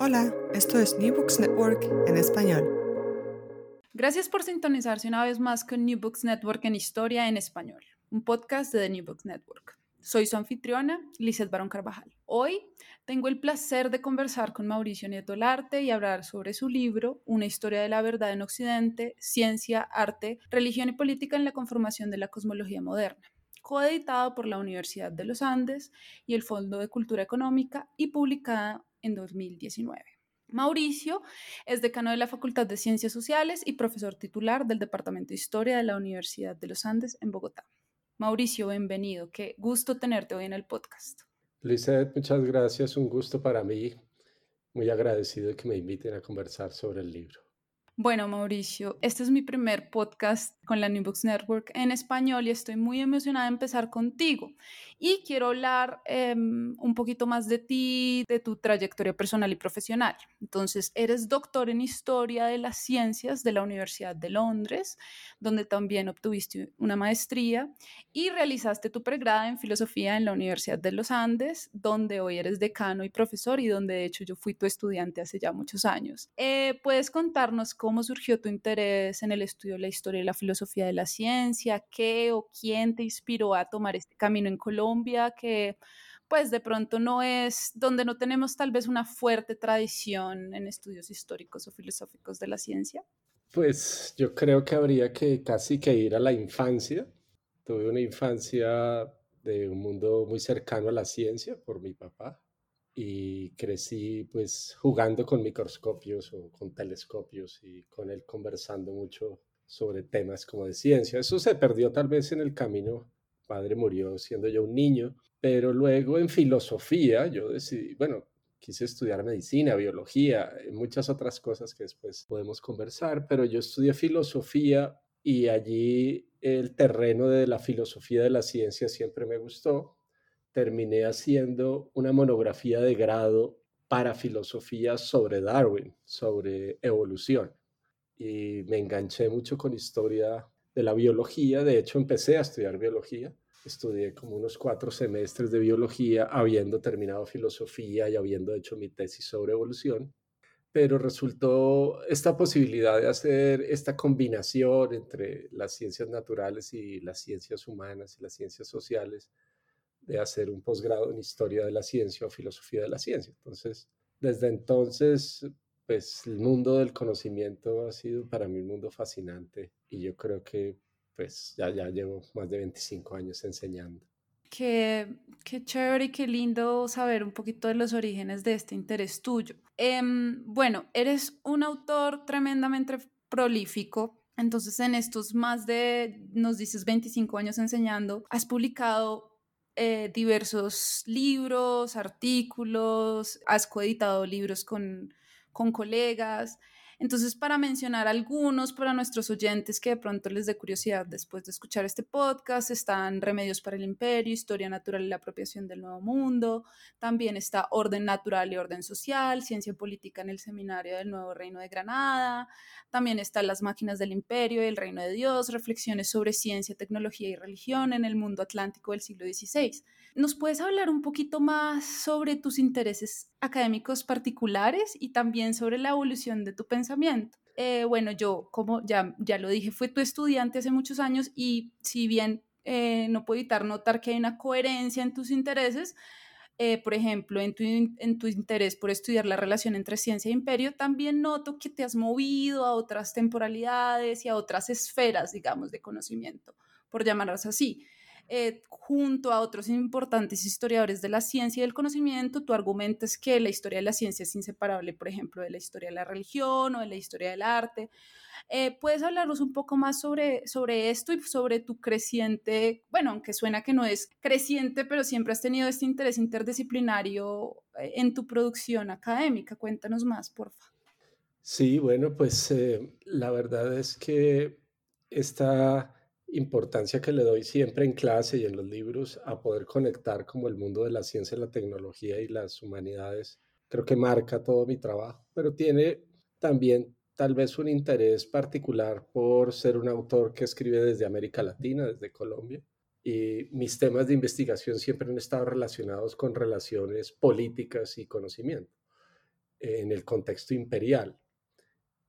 Hola, esto es New Books Network en español. Gracias por sintonizarse una vez más con New Books Network en Historia en Español, un podcast de The New Books Network. Soy su anfitriona, Lizeth Barón Carvajal. Hoy tengo el placer de conversar con Mauricio Nieto Larte y hablar sobre su libro, Una historia de la verdad en Occidente, Ciencia, Arte, Religión y Política en la conformación de la cosmología moderna coeditado por la Universidad de los Andes y el Fondo de Cultura Económica y publicada en 2019. Mauricio es decano de la Facultad de Ciencias Sociales y profesor titular del Departamento de Historia de la Universidad de los Andes en Bogotá. Mauricio, bienvenido. Qué gusto tenerte hoy en el podcast. Lizeth, muchas gracias. Un gusto para mí. Muy agradecido de que me inviten a conversar sobre el libro. Bueno, Mauricio, este es mi primer podcast con la New Books Network en español y estoy muy emocionada de empezar contigo. Y quiero hablar em, un poquito más de ti, de tu trayectoria personal y profesional. Entonces, eres doctor en Historia de las Ciencias de la Universidad de Londres, donde también obtuviste una maestría y realizaste tu pregrada en Filosofía en la Universidad de los Andes, donde hoy eres decano y profesor y donde de hecho yo fui tu estudiante hace ya muchos años. Eh, ¿Puedes contarnos cómo surgió tu interés en el estudio de la historia y la filosofía de la ciencia, qué o quién te inspiró a tomar este camino en Colombia, que pues de pronto no es donde no tenemos tal vez una fuerte tradición en estudios históricos o filosóficos de la ciencia? Pues yo creo que habría que casi que ir a la infancia. Tuve una infancia de un mundo muy cercano a la ciencia por mi papá y crecí pues jugando con microscopios o con telescopios y con él conversando mucho sobre temas como de ciencia. Eso se perdió tal vez en el camino. Padre murió siendo yo un niño, pero luego en filosofía yo decidí, bueno, quise estudiar medicina, biología, muchas otras cosas que después podemos conversar, pero yo estudié filosofía y allí el terreno de la filosofía de la ciencia siempre me gustó terminé haciendo una monografía de grado para filosofía sobre Darwin, sobre evolución. Y me enganché mucho con historia de la biología. De hecho, empecé a estudiar biología. Estudié como unos cuatro semestres de biología, habiendo terminado filosofía y habiendo hecho mi tesis sobre evolución. Pero resultó esta posibilidad de hacer esta combinación entre las ciencias naturales y las ciencias humanas y las ciencias sociales de hacer un posgrado en historia de la ciencia o filosofía de la ciencia. Entonces, desde entonces, pues el mundo del conocimiento ha sido para mí un mundo fascinante y yo creo que pues ya, ya llevo más de 25 años enseñando. Qué, qué chévere y qué lindo saber un poquito de los orígenes de este interés tuyo. Em, bueno, eres un autor tremendamente prolífico. Entonces, en estos más de, nos dices, 25 años enseñando, has publicado eh, diversos libros, artículos, has coeditado libros con, con colegas. Entonces, para mencionar algunos para nuestros oyentes que de pronto les dé curiosidad después de escuchar este podcast, están Remedios para el Imperio, Historia Natural y la Apropiación del Nuevo Mundo, también está Orden Natural y Orden Social, Ciencia Política en el Seminario del Nuevo Reino de Granada, también están Las Máquinas del Imperio y el Reino de Dios, Reflexiones sobre Ciencia, Tecnología y Religión en el Mundo Atlántico del siglo XVI. ¿Nos puedes hablar un poquito más sobre tus intereses académicos particulares y también sobre la evolución de tu pensamiento? Eh, bueno, yo, como ya, ya lo dije, fui tu estudiante hace muchos años y si bien eh, no puedo evitar notar que hay una coherencia en tus intereses, eh, por ejemplo, en tu, en tu interés por estudiar la relación entre ciencia e imperio, también noto que te has movido a otras temporalidades y a otras esferas, digamos, de conocimiento, por llamarlas así. Eh, junto a otros importantes historiadores de la ciencia y del conocimiento, tu argumento es que la historia de la ciencia es inseparable, por ejemplo, de la historia de la religión o de la historia del arte. Eh, ¿Puedes hablarnos un poco más sobre, sobre esto y sobre tu creciente, bueno, aunque suena que no es creciente, pero siempre has tenido este interés interdisciplinario eh, en tu producción académica? Cuéntanos más, por favor. Sí, bueno, pues la verdad es que esta importancia que le doy siempre en clase y en los libros a poder conectar como el mundo de la ciencia, la tecnología y las humanidades. Creo que marca todo mi trabajo, pero tiene también tal vez un interés particular por ser un autor que escribe desde América Latina, desde Colombia. Y mis temas de investigación siempre han estado relacionados con relaciones políticas y conocimiento. en el contexto imperial.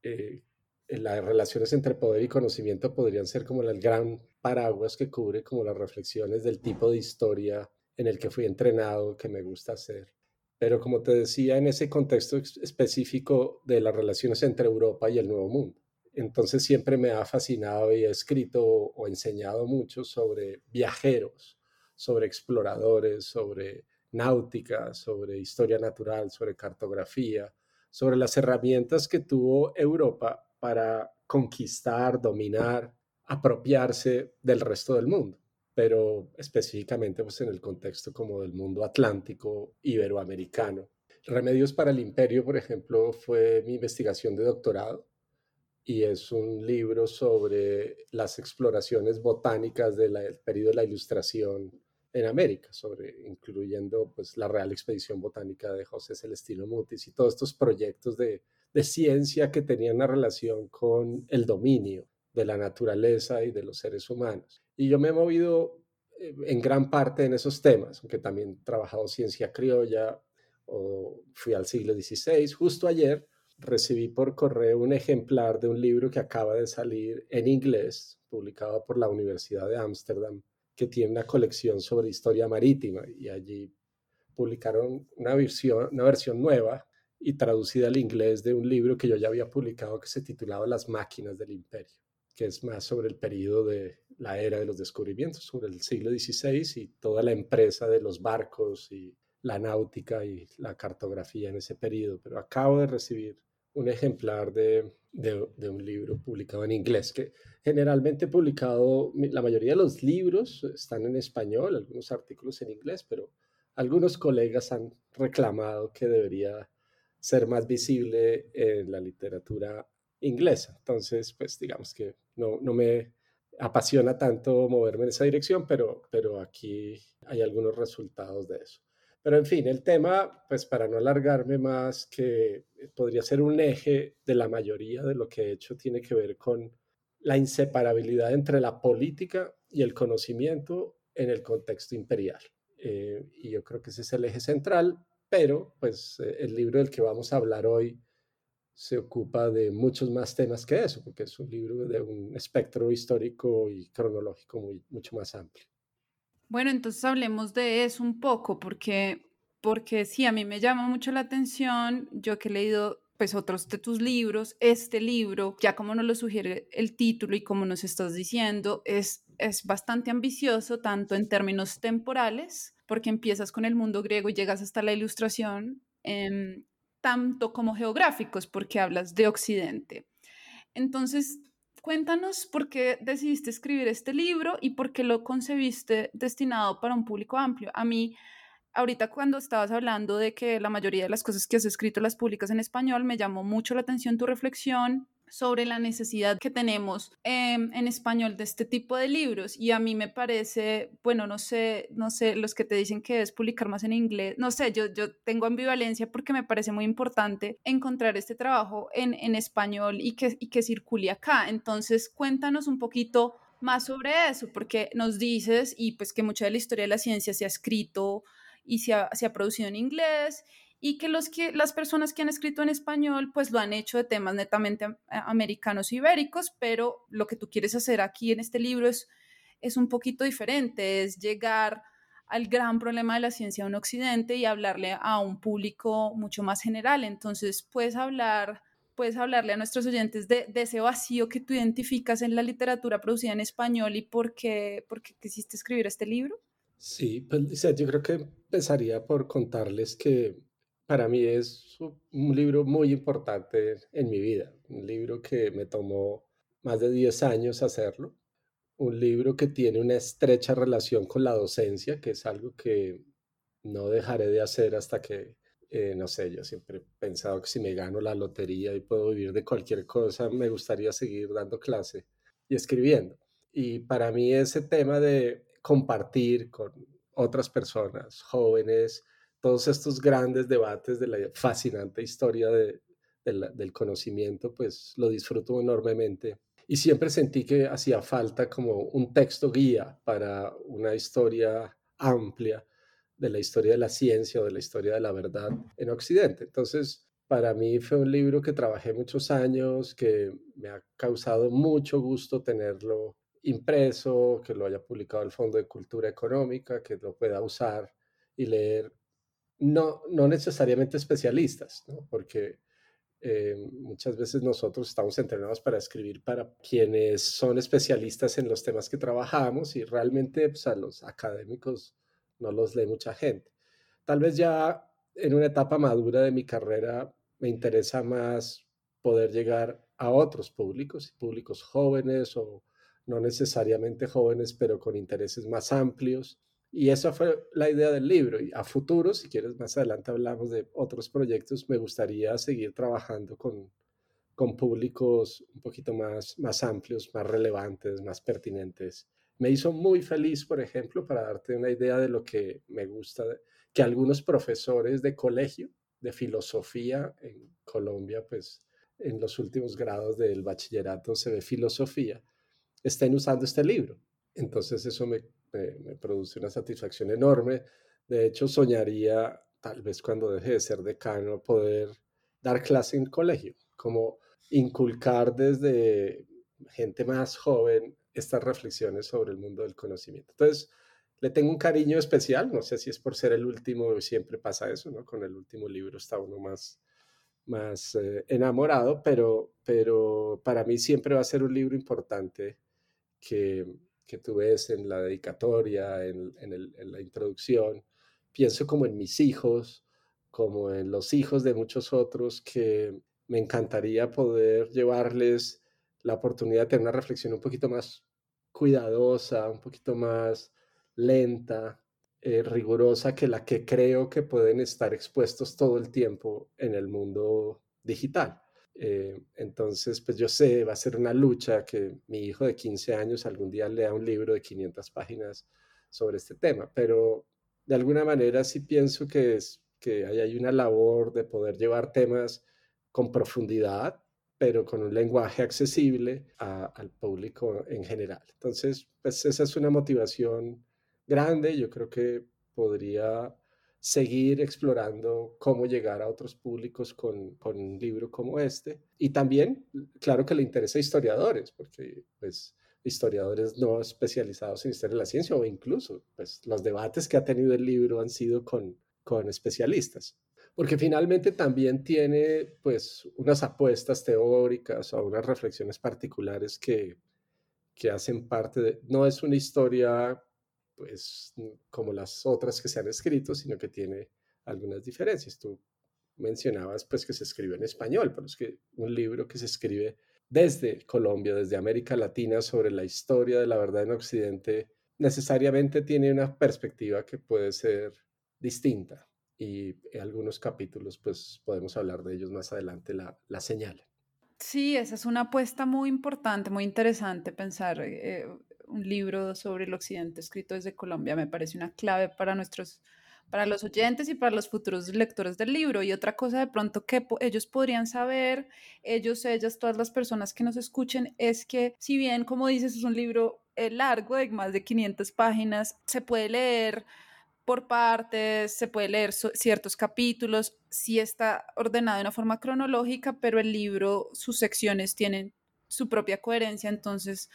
Eh, las relaciones entre poder y conocimiento podrían ser como el gran paraguas que cubre como las reflexiones del tipo de historia en el que fui entrenado, que me gusta hacer. Pero como te decía, en ese contexto específico de las relaciones entre Europa y el Nuevo Mundo. Entonces siempre me ha fascinado y he escrito o enseñado mucho sobre viajeros, sobre exploradores, sobre náutica, sobre historia natural, sobre cartografía, sobre las herramientas que tuvo Europa para conquistar, dominar, apropiarse del resto del mundo, pero específicamente pues, en el contexto como del mundo atlántico, iberoamericano. Remedios para el Imperio, por ejemplo, fue mi investigación de doctorado y es un libro sobre las exploraciones botánicas del periodo de la Ilustración en América, sobre, incluyendo pues, la Real Expedición Botánica de José Celestino Mutis y todos estos proyectos de, de ciencia que tenían una relación con el dominio de la naturaleza y de los seres humanos. Y yo me he movido eh, en gran parte en esos temas, aunque también he trabajado ciencia criolla o fui al siglo XVI. Justo ayer recibí por correo un ejemplar de un libro que acaba de salir en inglés, publicado por la Universidad de Ámsterdam, que tiene una colección sobre historia marítima y allí publicaron una versión, una versión nueva y traducida al inglés de un libro que yo ya había publicado que se titulaba Las máquinas del imperio, que es más sobre el periodo de la era de los descubrimientos, sobre el siglo XVI y toda la empresa de los barcos y la náutica y la cartografía en ese periodo. Pero acabo de recibir un ejemplar de, de, un libro publicado en inglés, que generalmente publicado, la mayoría de los libros están en español, algunos artículos en inglés, pero algunos colegas han reclamado que debería ser más visible en la literatura inglesa. Entonces, pues digamos que no, no me apasiona tanto moverme en esa dirección, pero, pero aquí hay algunos resultados de eso. Pero en fin, el tema, pues para no alargarme más, que podría ser un eje de la mayoría de lo que he hecho, tiene que ver con la inseparabilidad entre la política y el conocimiento en el contexto imperial. Eh, y yo creo que ese es el eje central, pero pues eh, el libro del que vamos a hablar hoy se ocupa de muchos más temas que eso, porque es un libro de un espectro histórico y cronológico muy, mucho más amplio. Bueno, entonces hablemos de eso un poco, porque, porque sí, a mí me llama mucho la atención, yo que he leído pues otros de tus libros, este libro, ya como nos lo sugiere el título y como nos estás diciendo, es, es bastante ambicioso, tanto en términos temporales, porque empiezas con el mundo griego y llegas hasta la ilustración, em, tanto como geográficos, porque hablas de Occidente. Entonces, cuéntanos por qué decidiste escribir este libro y por qué lo concebiste destinado para un público amplio. A mí, ahorita cuando estabas hablando de que la mayoría de las cosas que has escrito las publicas en español, me llamó mucho la atención tu reflexión sobre la necesidad que tenemos em, en español de este tipo de libros y a mí me parece, bueno, no sé, no sé, los que te dicen que es publicar más en inglés, no sé, yo, yo tengo ambivalencia porque me parece muy importante encontrar este trabajo en, en español y que, y que circule acá. Entonces, cuéntanos un poquito más sobre eso, porque nos dices y pues que mucha de la historia de la ciencia se ha escrito y se ha, se ha producido en inglés y que, los que las personas que han escrito en español pues lo han hecho de temas netamente americanos e ibéricos, pero lo que tú quieres hacer aquí en este libro es, es un poquito diferente, es llegar al gran problema de la ciencia en Occidente y hablarle a un público mucho más general. Entonces, puedes hablar, puedes hablarle a nuestros oyentes de, ese vacío que tú identificas en la literatura producida en español y por qué, por qué quisiste escribir este libro. Sí, pues yo creo que empezaría por contarles que para mí es un libro muy importante en mi vida, un libro que me tomó más de 10 años hacerlo, un libro que tiene una estrecha relación con la docencia, que es algo que no dejaré de hacer hasta que, eh, no sé, yo siempre he pensado que si me gano la lotería y puedo vivir de cualquier cosa, me gustaría seguir dando clase y escribiendo. Y para mí ese tema de compartir con otras personas, jóvenes, todos estos grandes debates de la fascinante historia del conocimiento, pues lo disfruto enormemente. Y siempre sentí que hacía falta como un texto guía para una historia amplia de la historia de la ciencia o de la historia de la verdad en Occidente. Entonces, para mí fue un libro que trabajé muchos años, que me ha causado mucho gusto tenerlo impreso, que lo haya publicado el Fondo de Cultura Económica, que lo pueda usar y leer. No, no necesariamente especialistas, ¿no? porque eh, muchas veces nosotros estamos entrenados para escribir para quienes son especialistas en los temas que trabajamos y realmente pues, a los académicos no los lee mucha gente. Tal vez ya en una etapa madura de mi carrera me interesa más poder llegar a otros públicos, públicos jóvenes o no necesariamente jóvenes, pero con intereses más amplios. Y esa fue la idea del libro. Y a futuro, si quieres, más adelante hablamos de otros proyectos, me gustaría seguir trabajando con, con públicos un poquito más, más amplios, más relevantes, más pertinentes. Me hizo muy feliz, por ejemplo, para darte una idea de lo que me gusta, que algunos profesores de colegio de filosofía en Colombia, pues en los últimos grados del bachillerato se ve filosofía, estén usando este libro. Entonces eso me, me, produce una satisfacción enorme. De hecho, soñaría, tal vez cuando deje de ser decano, poder dar clase en colegio, como inculcar desde gente más joven estas reflexiones sobre el mundo del conocimiento. Entonces, le tengo un cariño especial, no sé si es por ser el último, siempre pasa eso, ¿no? Con el último libro está uno más, más eh, enamorado, pero, pero para mí siempre va a ser un libro importante que, que tú ves en la dedicatoria, en, en la introducción. Pienso como en mis hijos, como en los hijos de muchos otros que me encantaría poder llevarles la oportunidad de tener una reflexión un poquito más cuidadosa, un poquito más lenta, eh, rigurosa que la que creo que pueden estar expuestos todo el tiempo en el mundo digital. Eh, entonces, pues yo sé, va a ser una lucha que mi hijo de 15 años algún día lea un libro de 500 páginas sobre este tema, pero de alguna manera sí pienso que, es, que hay una labor de poder llevar temas con profundidad, pero con un lenguaje accesible al público en general. Entonces, pues esa es una motivación grande, yo creo que podría seguir explorando cómo llegar a otros públicos con, con, un libro como este. Y también, claro que le interesa a historiadores, porque pues historiadores no especializados en historia de la ciencia o incluso pues los debates que ha tenido el libro han sido con, con especialistas. Porque finalmente también tiene pues unas apuestas teóricas o unas reflexiones particulares que, que hacen parte de, no es una historia pues como las otras que se han escrito, sino que tiene algunas diferencias. Tú mencionabas pues que se escribe en español, pero es que un libro que se escribe desde Colombia, desde América Latina, sobre la historia de la verdad en Occidente, necesariamente tiene una perspectiva que puede ser distinta y algunos capítulos pues podemos hablar de ellos más adelante, la, la señal. Sí, esa es una apuesta muy importante, muy interesante pensar eh, un libro sobre el occidente escrito desde Colombia me parece una clave para nuestros para los oyentes y para los futuros lectores del libro. Y otra cosa de pronto que ellos podrían saber, ellos, ellas, todas las personas que nos escuchen, es que si bien, como dices, es un libro eh, largo de más de 500 páginas, se puede leer por partes, se puede leer ciertos capítulos, sí está ordenado de una forma cronológica, pero el libro, sus secciones tienen su propia coherencia, entonces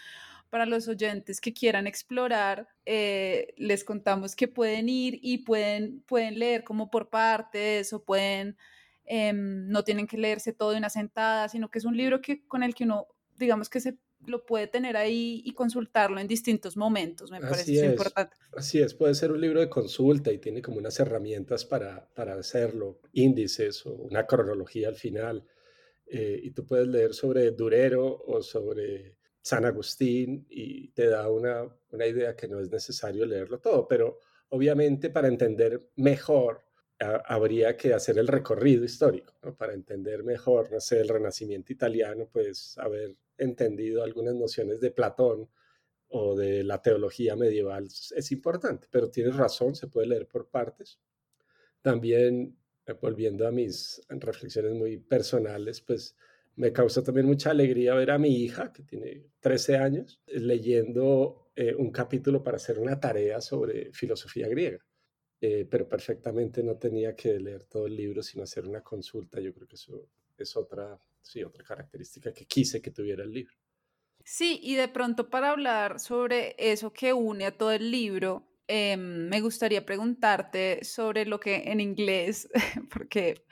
para los oyentes que quieran explorar, eh, les contamos que pueden ir y pueden, pueden leer como por partes o pueden, em, no tienen que leerse todo de una sentada, sino que es un libro que, con el que uno, digamos que se lo puede tener ahí y consultarlo en distintos momentos, me parece importante. Así es, puede ser un libro de consulta y tiene como unas herramientas para, para hacerlo, índices o una cronología al final. Eh, y tú puedes leer sobre Durero o sobre San Agustín y te da una, una idea que no es necesario leerlo todo, pero obviamente para entender mejor habría que hacer el recorrido histórico, para entender mejor, no sé, el Renacimiento italiano, pues haber entendido algunas nociones de Platón o de la teología medieval es importante, pero tienes razón, se puede leer por partes. También, eh, volviendo a mis reflexiones muy personales, pues me causa también mucha alegría ver a mi hija, que tiene 13 años, leyendo eh, un capítulo para hacer una tarea sobre filosofía griega. eh, pero perfectamente no tenía que leer todo el libro sino hacer una consulta. Yo creo que eso es otra, sí, otra característica que quise que tuviera el libro. Sí, y de pronto para hablar sobre eso que une a todo el libro, em, me gustaría preguntarte sobre lo que en inglés, porque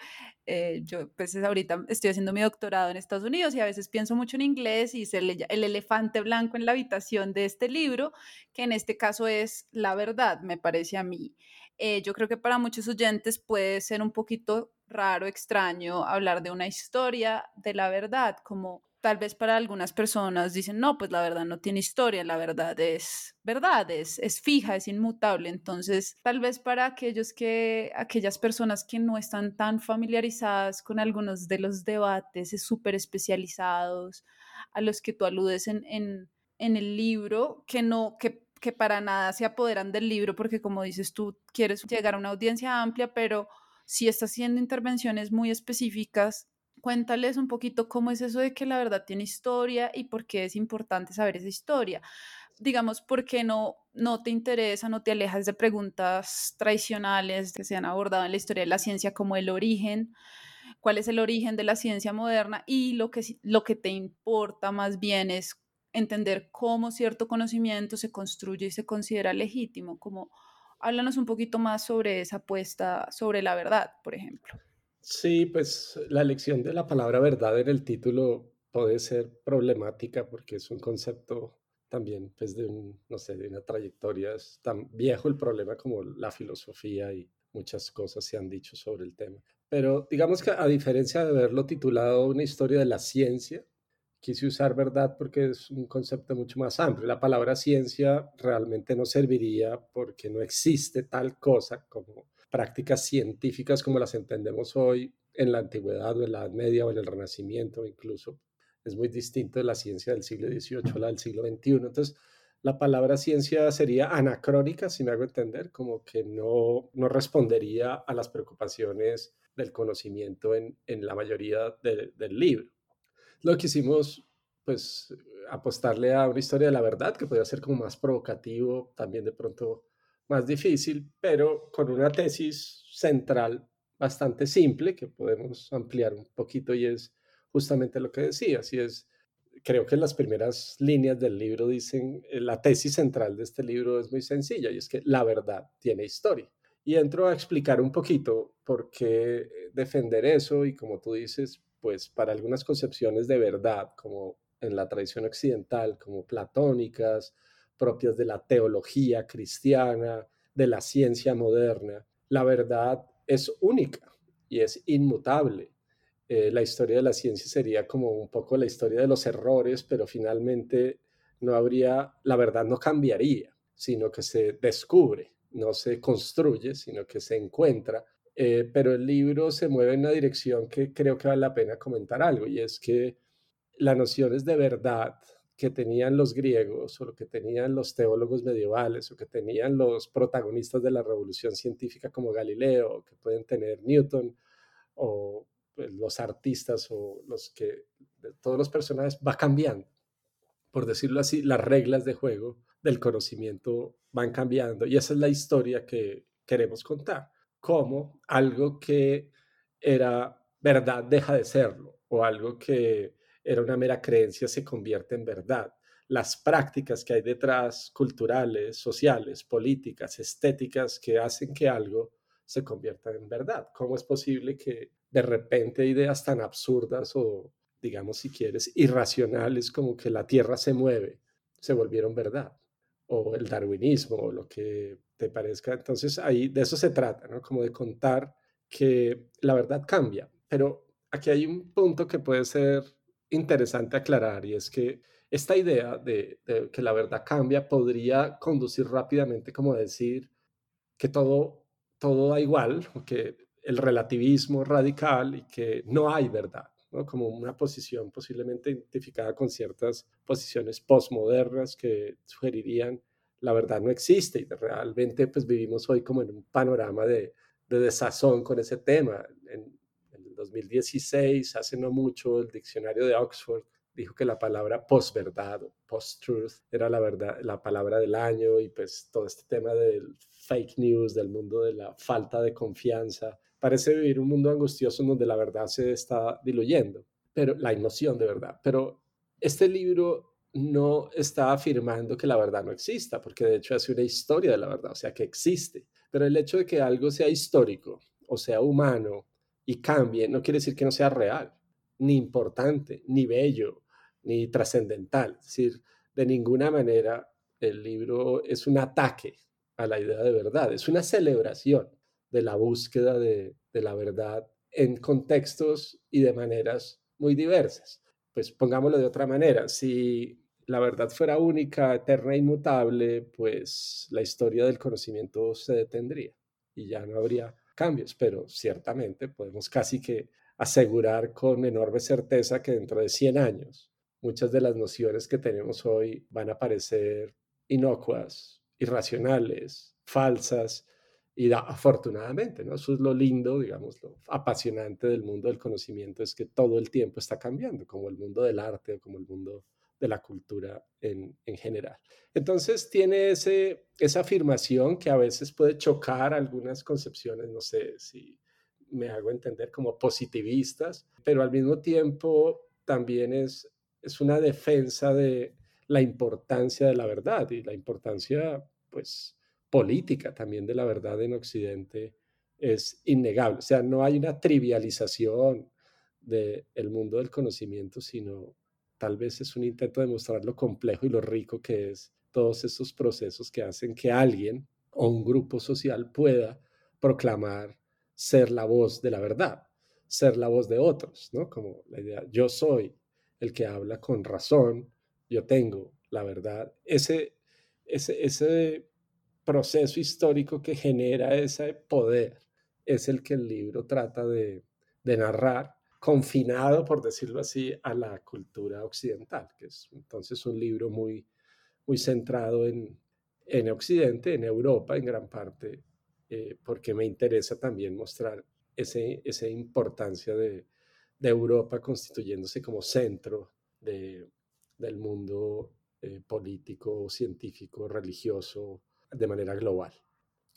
eh, yo pues ahorita estoy haciendo mi doctorado en Estados Unidos y a veces pienso mucho en inglés y es el, el, elefante blanco en la habitación de este libro, que en este caso es la verdad, me parece a mí. Eh, yo creo que para muchos oyentes puede ser un poquito raro, extraño hablar de una historia de la verdad, como tal vez para algunas personas dicen, no, pues la verdad no tiene historia, la verdad es verdad, es, es fija, es inmutable. Entonces, tal vez para aquellos que, aquellas personas que no están tan familiarizadas con algunos de los debates súper especializados a los que tú aludes en, en, en el libro, que no, que que para nada se apoderan del libro, porque como dices tú, quieres llegar a una audiencia amplia, pero si estás haciendo intervenciones muy específicas, cuéntales un poquito cómo es eso de que la verdad tiene historia y por qué es importante saber esa historia. Digamos, ¿por qué no, no te interesa, no te alejas de preguntas tradicionales que se han abordado en la historia de la ciencia como el origen? ¿Cuál es el origen de la ciencia moderna? Y lo que, lo que te importa más bien es entender cómo cierto conocimiento se construye y se considera legítimo, como háblanos un poquito más sobre esa apuesta sobre la verdad, por ejemplo. Sí, pues la elección de la palabra verdad en el título puede ser problemática porque es un concepto también pues de no sé, de una trayectoria, es tan viejo el problema como la filosofía y muchas cosas se han dicho sobre el tema. Pero digamos que a diferencia de haberlo titulado una historia de la ciencia, quise usar verdad porque es un concepto mucho más amplio. La palabra ciencia realmente no serviría porque no existe tal cosa como prácticas científicas como las entendemos hoy en la antigüedad o en la Edad Media o en el Renacimiento incluso. Es muy distinto de la ciencia del siglo XVIII a la del siglo XXI. Entonces, la palabra ciencia sería anacrónica, si me hago entender, como que no, no respondería a las preocupaciones del conocimiento en, en la mayoría del libro lo que hicimos, pues, apostarle a una historia de la verdad, que podía ser como más provocativo, también de pronto más difícil, pero con una tesis central bastante simple que podemos ampliar un poquito y es justamente lo que decía, y es, creo que las primeras líneas del libro dicen, eh, la tesis central de este libro es muy sencilla y es que la verdad tiene historia. Y entro a explicar un poquito por qué defender eso y como tú dices, pues para algunas concepciones de verdad, como en la tradición occidental, como platónicas, propias de la teología cristiana, de la ciencia moderna, la verdad es única y es inmutable. Eh, la historia de la ciencia sería como un poco la historia de los errores, pero finalmente no habría, la verdad no cambiaría, sino que se descubre, no se construye, sino que se encuentra eh, pero el libro se mueve en una dirección que creo que vale la pena comentar algo, y es que las nociones de verdad que tenían los griegos o lo que tenían los teólogos medievales o que tenían los protagonistas de la revolución científica como Galileo, que pueden tener Newton o pues, los artistas o los que todos los personajes va cambiando. Por decirlo así, las reglas de juego del conocimiento van cambiando y esa es la historia que queremos contar cómo algo que era verdad deja de serlo o algo que era una mera creencia se convierte en verdad. Las prácticas que hay detrás, culturales, sociales, políticas, estéticas, que hacen que algo se convierta en verdad. ¿Cómo es posible que de repente ideas tan absurdas o, digamos, si quieres, irracionales como que la Tierra se mueve, se volvieron verdad? O el darwinismo, o lo que te parezca. Entonces ahí de eso se trata. Como de contar que la verdad cambia. Pero aquí hay un punto que puede ser interesante aclarar y es que esta idea de, que la verdad cambia podría conducir rápidamente como decir que todo, todo da igual, o que el relativismo radical y que no hay verdad, como una posición posiblemente identificada con ciertas posiciones postmodernas que sugerirían la verdad no existe y realmente pues vivimos hoy como en un panorama de, desazón con ese tema. 2016, hace no mucho, el diccionario de Oxford dijo que la palabra posverdad o post-truth era la verdad, la palabra del año y pues todo este tema del fake news, del mundo de la falta de confianza. Parece vivir un mundo angustioso en donde la verdad se está diluyendo, pero la emoción de verdad. Pero este libro no está afirmando que la verdad no exista, porque de hecho hace una historia de la verdad, o sea, que existe. Pero el hecho de que algo sea histórico o sea humano y cambie, no quiere decir que no sea real, ni importante, ni bello, ni trascendental. Es decir, de ninguna manera el libro es un ataque a la idea de verdad, es una celebración de la búsqueda de, de la verdad en contextos y de maneras muy diversas. Pues pongámoslo de otra manera, si la verdad fuera única, eterna e inmutable, pues la historia del conocimiento se detendría y ya no habría cambios, pero ciertamente podemos casi que asegurar con enorme certeza que dentro de 100 años muchas de las nociones que tenemos hoy van a parecer inocuas, irracionales, falsas, y afortunadamente, ¿no? Eso es lo lindo, digamos, lo apasionante del mundo del conocimiento, es que todo el tiempo está cambiando, como el mundo del arte o como el mundo de la cultura en, en general. Entonces tiene ese, esa afirmación que a veces puede chocar algunas concepciones, no sé si me hago entender como positivistas, pero al mismo tiempo también es, es una defensa de la importancia de la verdad y la importancia, pues, política también de la verdad en Occidente es innegable. O sea, no hay una trivialización del mundo del conocimiento, sino tal vez es un intento de mostrar lo complejo y lo rico que es todos esos procesos que hacen que alguien o un grupo social pueda proclamar ser la voz de la verdad, ser la voz de otros, ¿no? Como la idea, yo soy el que habla con razón, yo tengo la verdad. Ese, ese, ese proceso histórico que genera ese poder es el que el libro trata de, narrar, confinado, por decirlo así, a la cultura occidental, que es entonces un libro muy, muy centrado en, en Occidente, en Europa en gran parte, eh, porque me interesa también mostrar ese, esa importancia de, de, Europa constituyéndose como centro de, del mundo eh, político, científico, religioso, de manera global.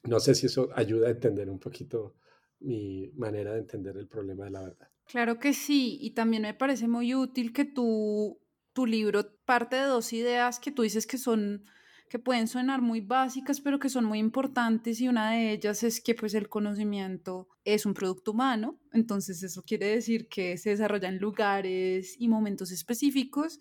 No sé si eso ayuda a entender un poquito mi manera de entender el problema de la verdad. Claro que sí, y también me parece muy útil que tu, tu libro parte de dos ideas que tú dices que son que pueden sonar muy básicas, pero que son muy importantes y una de ellas es que pues el conocimiento es un producto humano, entonces eso quiere decir que se desarrolla en lugares y momentos específicos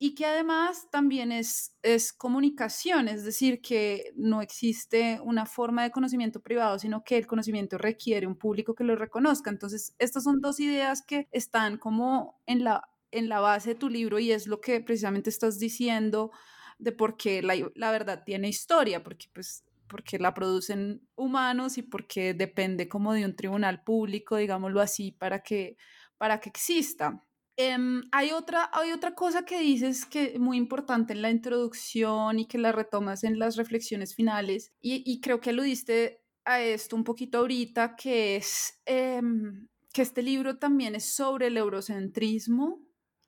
y que además también es, es comunicación, es decir, que no existe una forma de conocimiento privado, sino que el conocimiento requiere un público que lo reconozca. Entonces, estas son dos ideas que están como en la, en la base de tu libro y es lo que precisamente estás diciendo de por qué la, la verdad tiene historia, porque pues porque la producen humanos y porque depende como de un tribunal público, digámoslo así, para que, para que exista. Em, hay, otra, hay otra cosa que dices que es muy importante en la introducción y que la retomas en las reflexiones finales, y, creo que aludiste a esto un poquito ahorita, que es em, que este libro también es sobre el eurocentrismo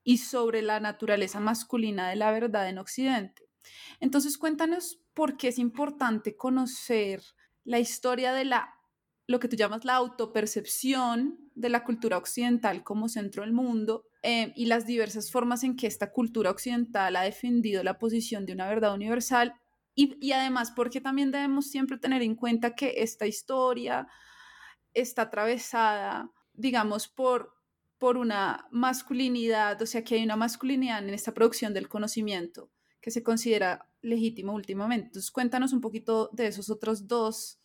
y sobre la naturaleza masculina de la verdad en Occidente. Entonces, cuéntanos por qué es importante conocer la historia de la lo que tú llamas la autopercepción de la cultura occidental como centro del mundo eh, y las diversas formas en que esta cultura occidental ha defendido la posición de una verdad universal y, y además porque también debemos siempre tener en cuenta que esta historia está atravesada, digamos, por, por una masculinidad, o sea, que hay una masculinidad en esta producción del conocimiento que se considera legítimo últimamente. Entonces, cuéntanos un poquito de esos otros dos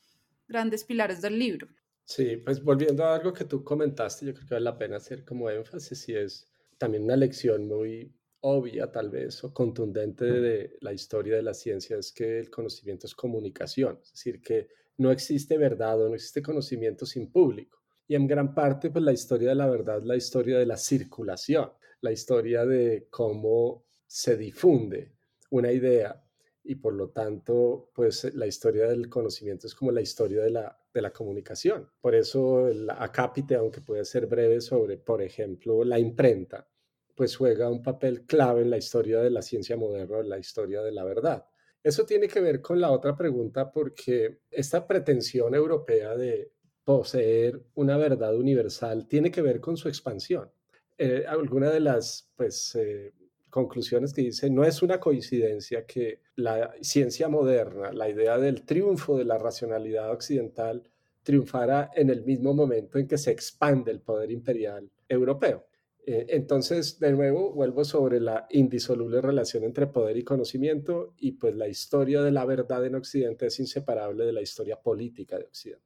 grandes pilares del libro. Sí, pues volviendo a algo que tú comentaste, yo creo que vale la pena hacer como énfasis y es también una lección muy obvia tal vez o contundente de la historia de la ciencia es que el conocimiento es comunicación, es decir, que no existe verdad o no existe conocimiento sin público. Y en gran parte, pues la historia de la verdad es la historia de la circulación, la historia de cómo se difunde una idea y por lo tanto, pues la historia del conocimiento es como la historia de la, de la comunicación. Por eso el acápite, aunque puede ser breve sobre, por ejemplo, la imprenta, pues juega un papel clave en la historia de la ciencia moderna, en la historia de la verdad. Eso tiene que ver con la otra pregunta porque esta pretensión europea de poseer una verdad universal tiene que ver con su expansión. Eh, alguna de las pues, eh, conclusiones que dice, no es una coincidencia que la ciencia moderna, la idea del triunfo de la racionalidad occidental, triunfara en el mismo momento en que se expande el poder imperial europeo. Eh, entonces, de nuevo, vuelvo sobre la indisoluble relación entre poder y conocimiento y pues la historia de la verdad en Occidente es inseparable de la historia política de Occidente.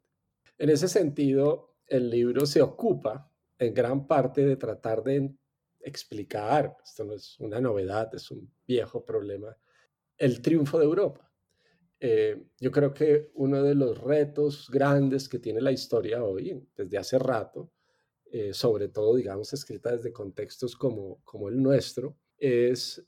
En ese sentido, el libro se ocupa en gran parte de tratar de explicar, esto no es una novedad, es un viejo problema, el triunfo de Europa. Eh, yo creo que uno de los retos grandes que tiene la historia hoy, desde hace rato, eh, sobre todo, digamos, escrita desde contextos como, como el nuestro, es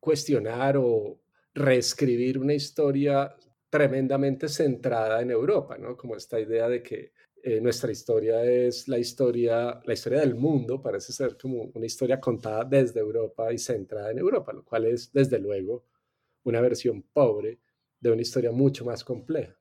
cuestionar o reescribir una historia tremendamente centrada en Europa, ¿no? Como esta idea de que eh, nuestra historia es la historia, la historia del mundo, parece ser como una historia contada desde Europa y centrada en Europa, lo cual es, desde luego, una versión pobre de una historia mucho más compleja.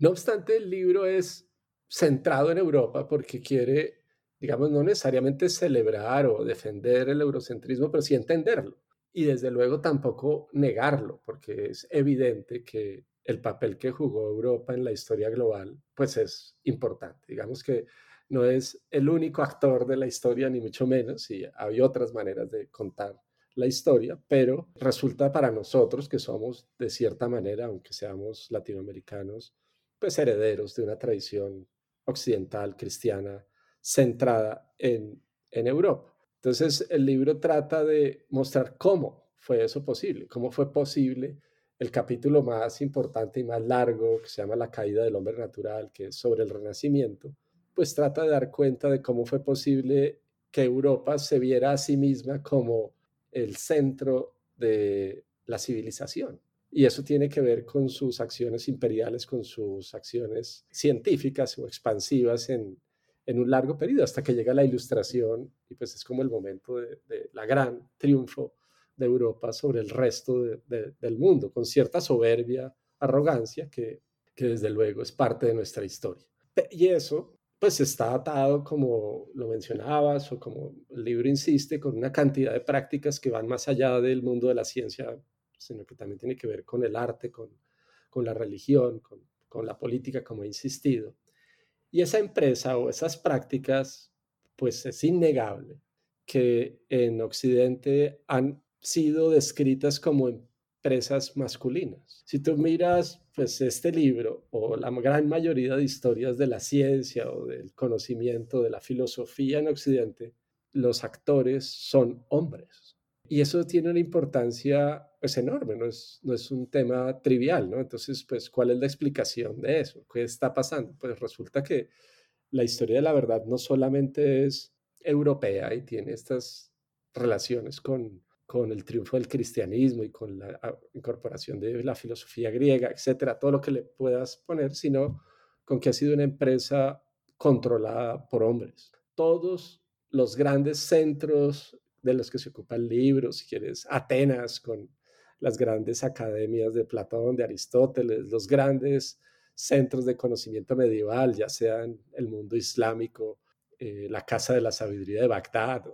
No obstante, el libro es centrado en Europa porque quiere, digamos, no necesariamente celebrar o defender el eurocentrismo, pero sí entenderlo. Y desde luego tampoco negarlo, porque es evidente que el papel que jugó Europa en la historia global, pues es importante. Digamos que no es el único actor de la historia, ni mucho menos, y hay otras maneras de contar la historia, pero resulta para nosotros que somos, de cierta manera, aunque seamos latinoamericanos, pues herederos de una tradición occidental, cristiana, centrada en, en Europa. Entonces, el libro trata de mostrar cómo fue eso posible, cómo fue posible el capítulo más importante y más largo, que se llama La caída del hombre natural, que es sobre el renacimiento, pues trata de dar cuenta de cómo fue posible que Europa se viera a sí misma como el centro de la civilización. Y eso tiene que ver con sus acciones imperiales, con sus acciones científicas o expansivas en, un largo periodo, hasta que llega la ilustración y pues es como el momento de, de la gran triunfo de Europa sobre el resto del mundo, con cierta soberbia, arrogancia que, que desde luego es parte de nuestra historia. Y eso pues está atado, como lo mencionabas, o como el libro insiste, con una cantidad de prácticas que van más allá del mundo de la ciencia, sino que también tiene que ver con el arte, con, con la religión, con, con la política, como he insistido. Y esa empresa o esas prácticas, pues es innegable que en Occidente han sido descritas como empresas masculinas. Si tú miras pues este libro o la gran mayoría de historias de la ciencia o del conocimiento de la filosofía en Occidente, los actores son hombres. Y eso tiene una importancia pues enorme, no es, no es un tema trivial, ¿no? Entonces, pues, ¿cuál es la explicación de eso? ¿Qué está pasando? Pues resulta que la historia de la verdad no solamente es europea y tiene estas relaciones con con el triunfo del cristianismo y con la ah, incorporación de la filosofía griega, etcétera, todo lo que le puedas poner, sino con que ha sido una empresa controlada por hombres. Todos los grandes centros de los que se ocupan libros, si quieres, Atenas con las grandes academias de Platón, de Aristóteles, los grandes centros de conocimiento medieval, ya sean el mundo islámico, eh, la Casa de la Sabiduría de Bagdad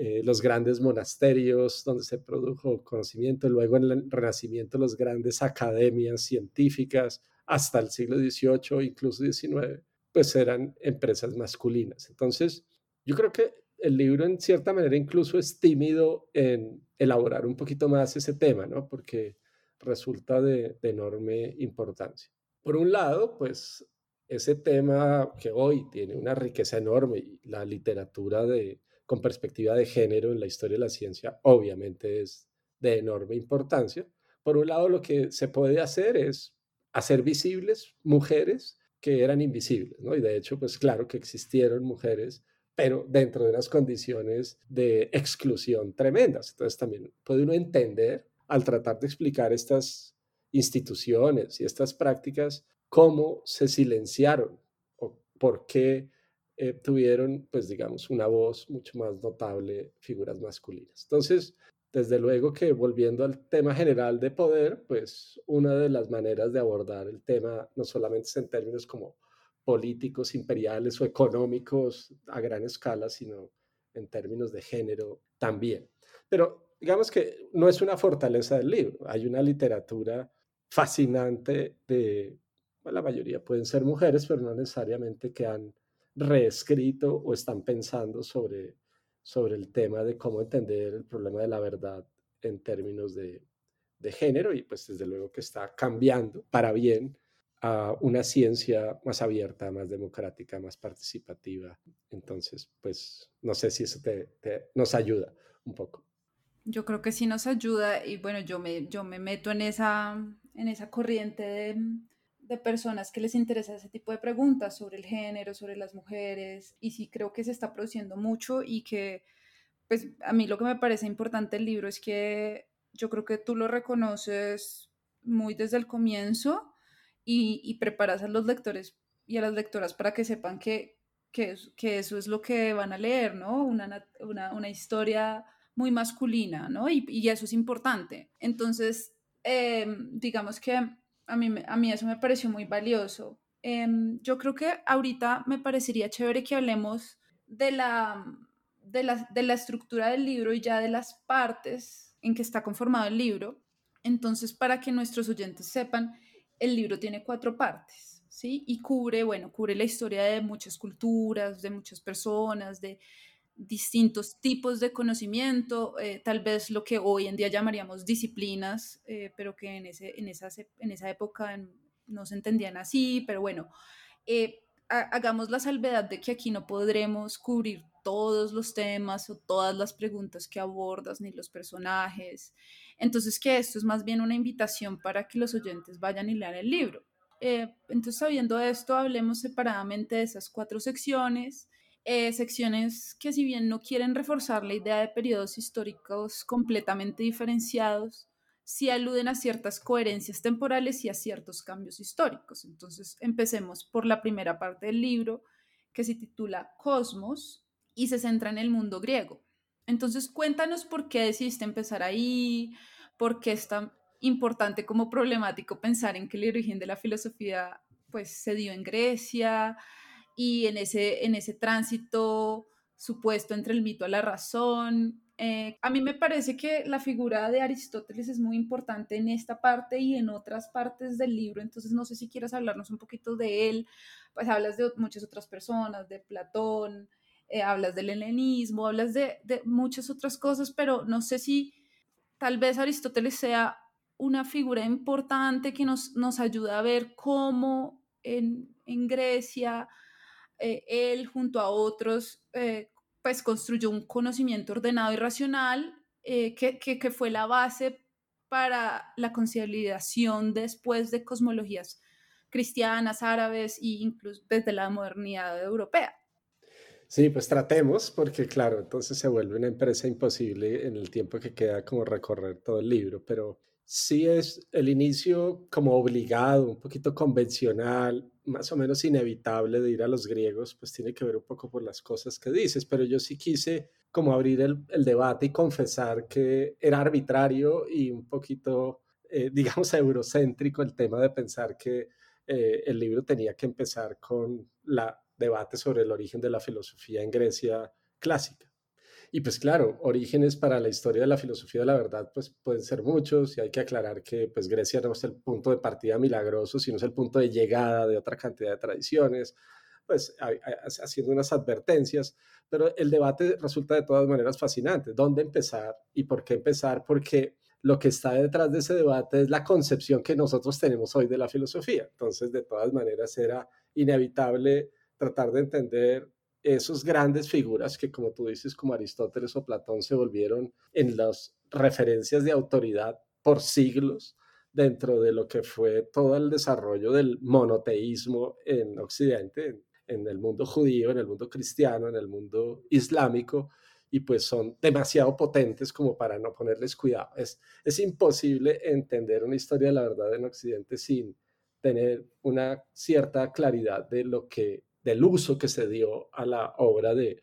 eh, los grandes monasterios donde se produjo conocimiento, luego en el Renacimiento las grandes academias científicas, hasta el siglo XVIII, incluso XIX, pues eran empresas masculinas. Entonces, yo creo que el libro en cierta manera incluso es tímido en elaborar un poquito más ese tema, ¿no? Porque resulta de, enorme importancia. Por un lado, pues ese tema que hoy tiene una riqueza enorme la literatura de, con perspectiva de género en la historia de la ciencia, obviamente es de enorme importancia. Por un lado, lo que se puede hacer es hacer visibles mujeres que eran invisibles, ¿no? Y de hecho, pues claro que existieron mujeres, pero dentro de unas condiciones de exclusión tremendas. Entonces también puede uno entender al tratar de explicar estas instituciones y estas prácticas cómo se silenciaron o por qué eh, tuvieron, pues digamos, una voz mucho más notable, figuras masculinas. Entonces, desde luego que volviendo al tema general de poder, pues una de las maneras de abordar el tema no solamente es en términos como políticos, imperiales o económicos a gran escala, sino en términos de género también. Pero digamos que no es una fortaleza del libro, hay una literatura fascinante de, la mayoría pueden ser mujeres, pero no necesariamente que han reescrito o están pensando sobre, sobre el tema de cómo entender el problema de la verdad en términos de, de género y pues desde luego que está cambiando para bien a una ciencia más abierta, más democrática, más participativa. Entonces, pues no sé si eso te, nos ayuda un poco. Yo creo que sí nos ayuda y bueno, yo me, yo me meto en esa, en esa corriente de, de personas que les interesa ese tipo de preguntas sobre el género, sobre las mujeres, y sí creo que se está produciendo mucho y que, pues a mí lo que me parece importante del libro es que yo creo que tú lo reconoces muy desde el comienzo y, preparas a los lectores y a las lectoras para que sepan que, que, eso es lo que van a leer, ¿no? Una, una, historia muy masculina, ¿no? Y, y, eso es importante. Entonces, em, digamos que a mí, a mí eso me pareció muy valioso. Em, yo creo que ahorita me parecería chévere que hablemos de la, de, la, de la estructura del libro y ya de las partes en que está conformado el libro. Entonces, para que nuestros oyentes sepan, el libro tiene cuatro partes, ¿sí? Y cubre, bueno, cubre la historia de muchas culturas, de muchas personas, de distintos tipos de conocimiento, eh, tal vez lo que hoy en día llamaríamos disciplinas, eh, pero que en, ese, en, esa, en esa época no se entendían así, pero bueno, eh, hagamos la salvedad de que aquí no podremos cubrir todos los temas o todas las preguntas que abordas, ni los personajes. Entonces, que esto es más bien una invitación para que los oyentes vayan y lean el libro. entonces, sabiendo esto, hablemos separadamente de esas cuatro secciones eh, secciones que si bien no quieren reforzar la idea de periodos históricos completamente diferenciados, sí aluden a ciertas coherencias temporales y a ciertos cambios históricos. Entonces, empecemos por la primera parte del libro, que se titula Cosmos y se centra en el mundo griego. Entonces, cuéntanos por qué decidiste empezar ahí, por qué es tan importante como problemático pensar en que el origen de la filosofía pues se dio en Grecia, y en ese, en ese tránsito supuesto entre el mito a la razón. Eh, a mí me parece que la figura de Aristóteles es muy importante en esta parte y en otras partes del libro, entonces no sé si quieres hablarnos un poquito de él, pues hablas de muchas otras personas, de Platón, eh, hablas del helenismo, hablas de, de muchas otras cosas, pero no sé si tal vez Aristóteles sea una figura importante que nos, nos ayuda a ver cómo en, en Grecia, eh, él junto a otros, eh, pues construyó un conocimiento ordenado y racional eh, que, que, fue la base para la consolidación después de cosmologías cristianas, árabes e incluso desde la modernidad europea. Sí, pues tratemos, porque claro, entonces se vuelve una empresa imposible en el tiempo que queda como recorrer todo el libro, pero sí es el inicio como obligado, un poquito convencional, más o menos inevitable de ir a los griegos, pues tiene que ver un poco por las cosas que dices, pero yo sí quise como abrir el, debate y confesar que era arbitrario y un poquito, eh, digamos, eurocéntrico el tema de pensar que eh, el libro tenía que empezar con la debate sobre el origen de la filosofía en Grecia clásica. Y pues claro, orígenes para la historia de la filosofía de la verdad pues pueden ser muchos y hay que aclarar que pues Grecia no es el punto de partida milagroso, sino es el punto de llegada de otra cantidad de tradiciones, pues haciendo unas advertencias, pero el debate resulta de todas maneras fascinante. ¿Dónde empezar y por qué empezar? Porque lo que está detrás de ese debate es la concepción que nosotros tenemos hoy de la filosofía. Entonces, de todas maneras, era inevitable tratar de entender esos grandes figuras que, como tú dices, como Aristóteles o Platón, se volvieron en las referencias de autoridad por siglos dentro de lo que fue todo el desarrollo del monoteísmo en Occidente, en, el mundo judío, en el mundo cristiano, en el mundo islámico, y pues son demasiado potentes como para no ponerles cuidado. Es, es imposible entender una historia de la verdad en Occidente sin tener una cierta claridad de lo que del uso que se dio a la obra de,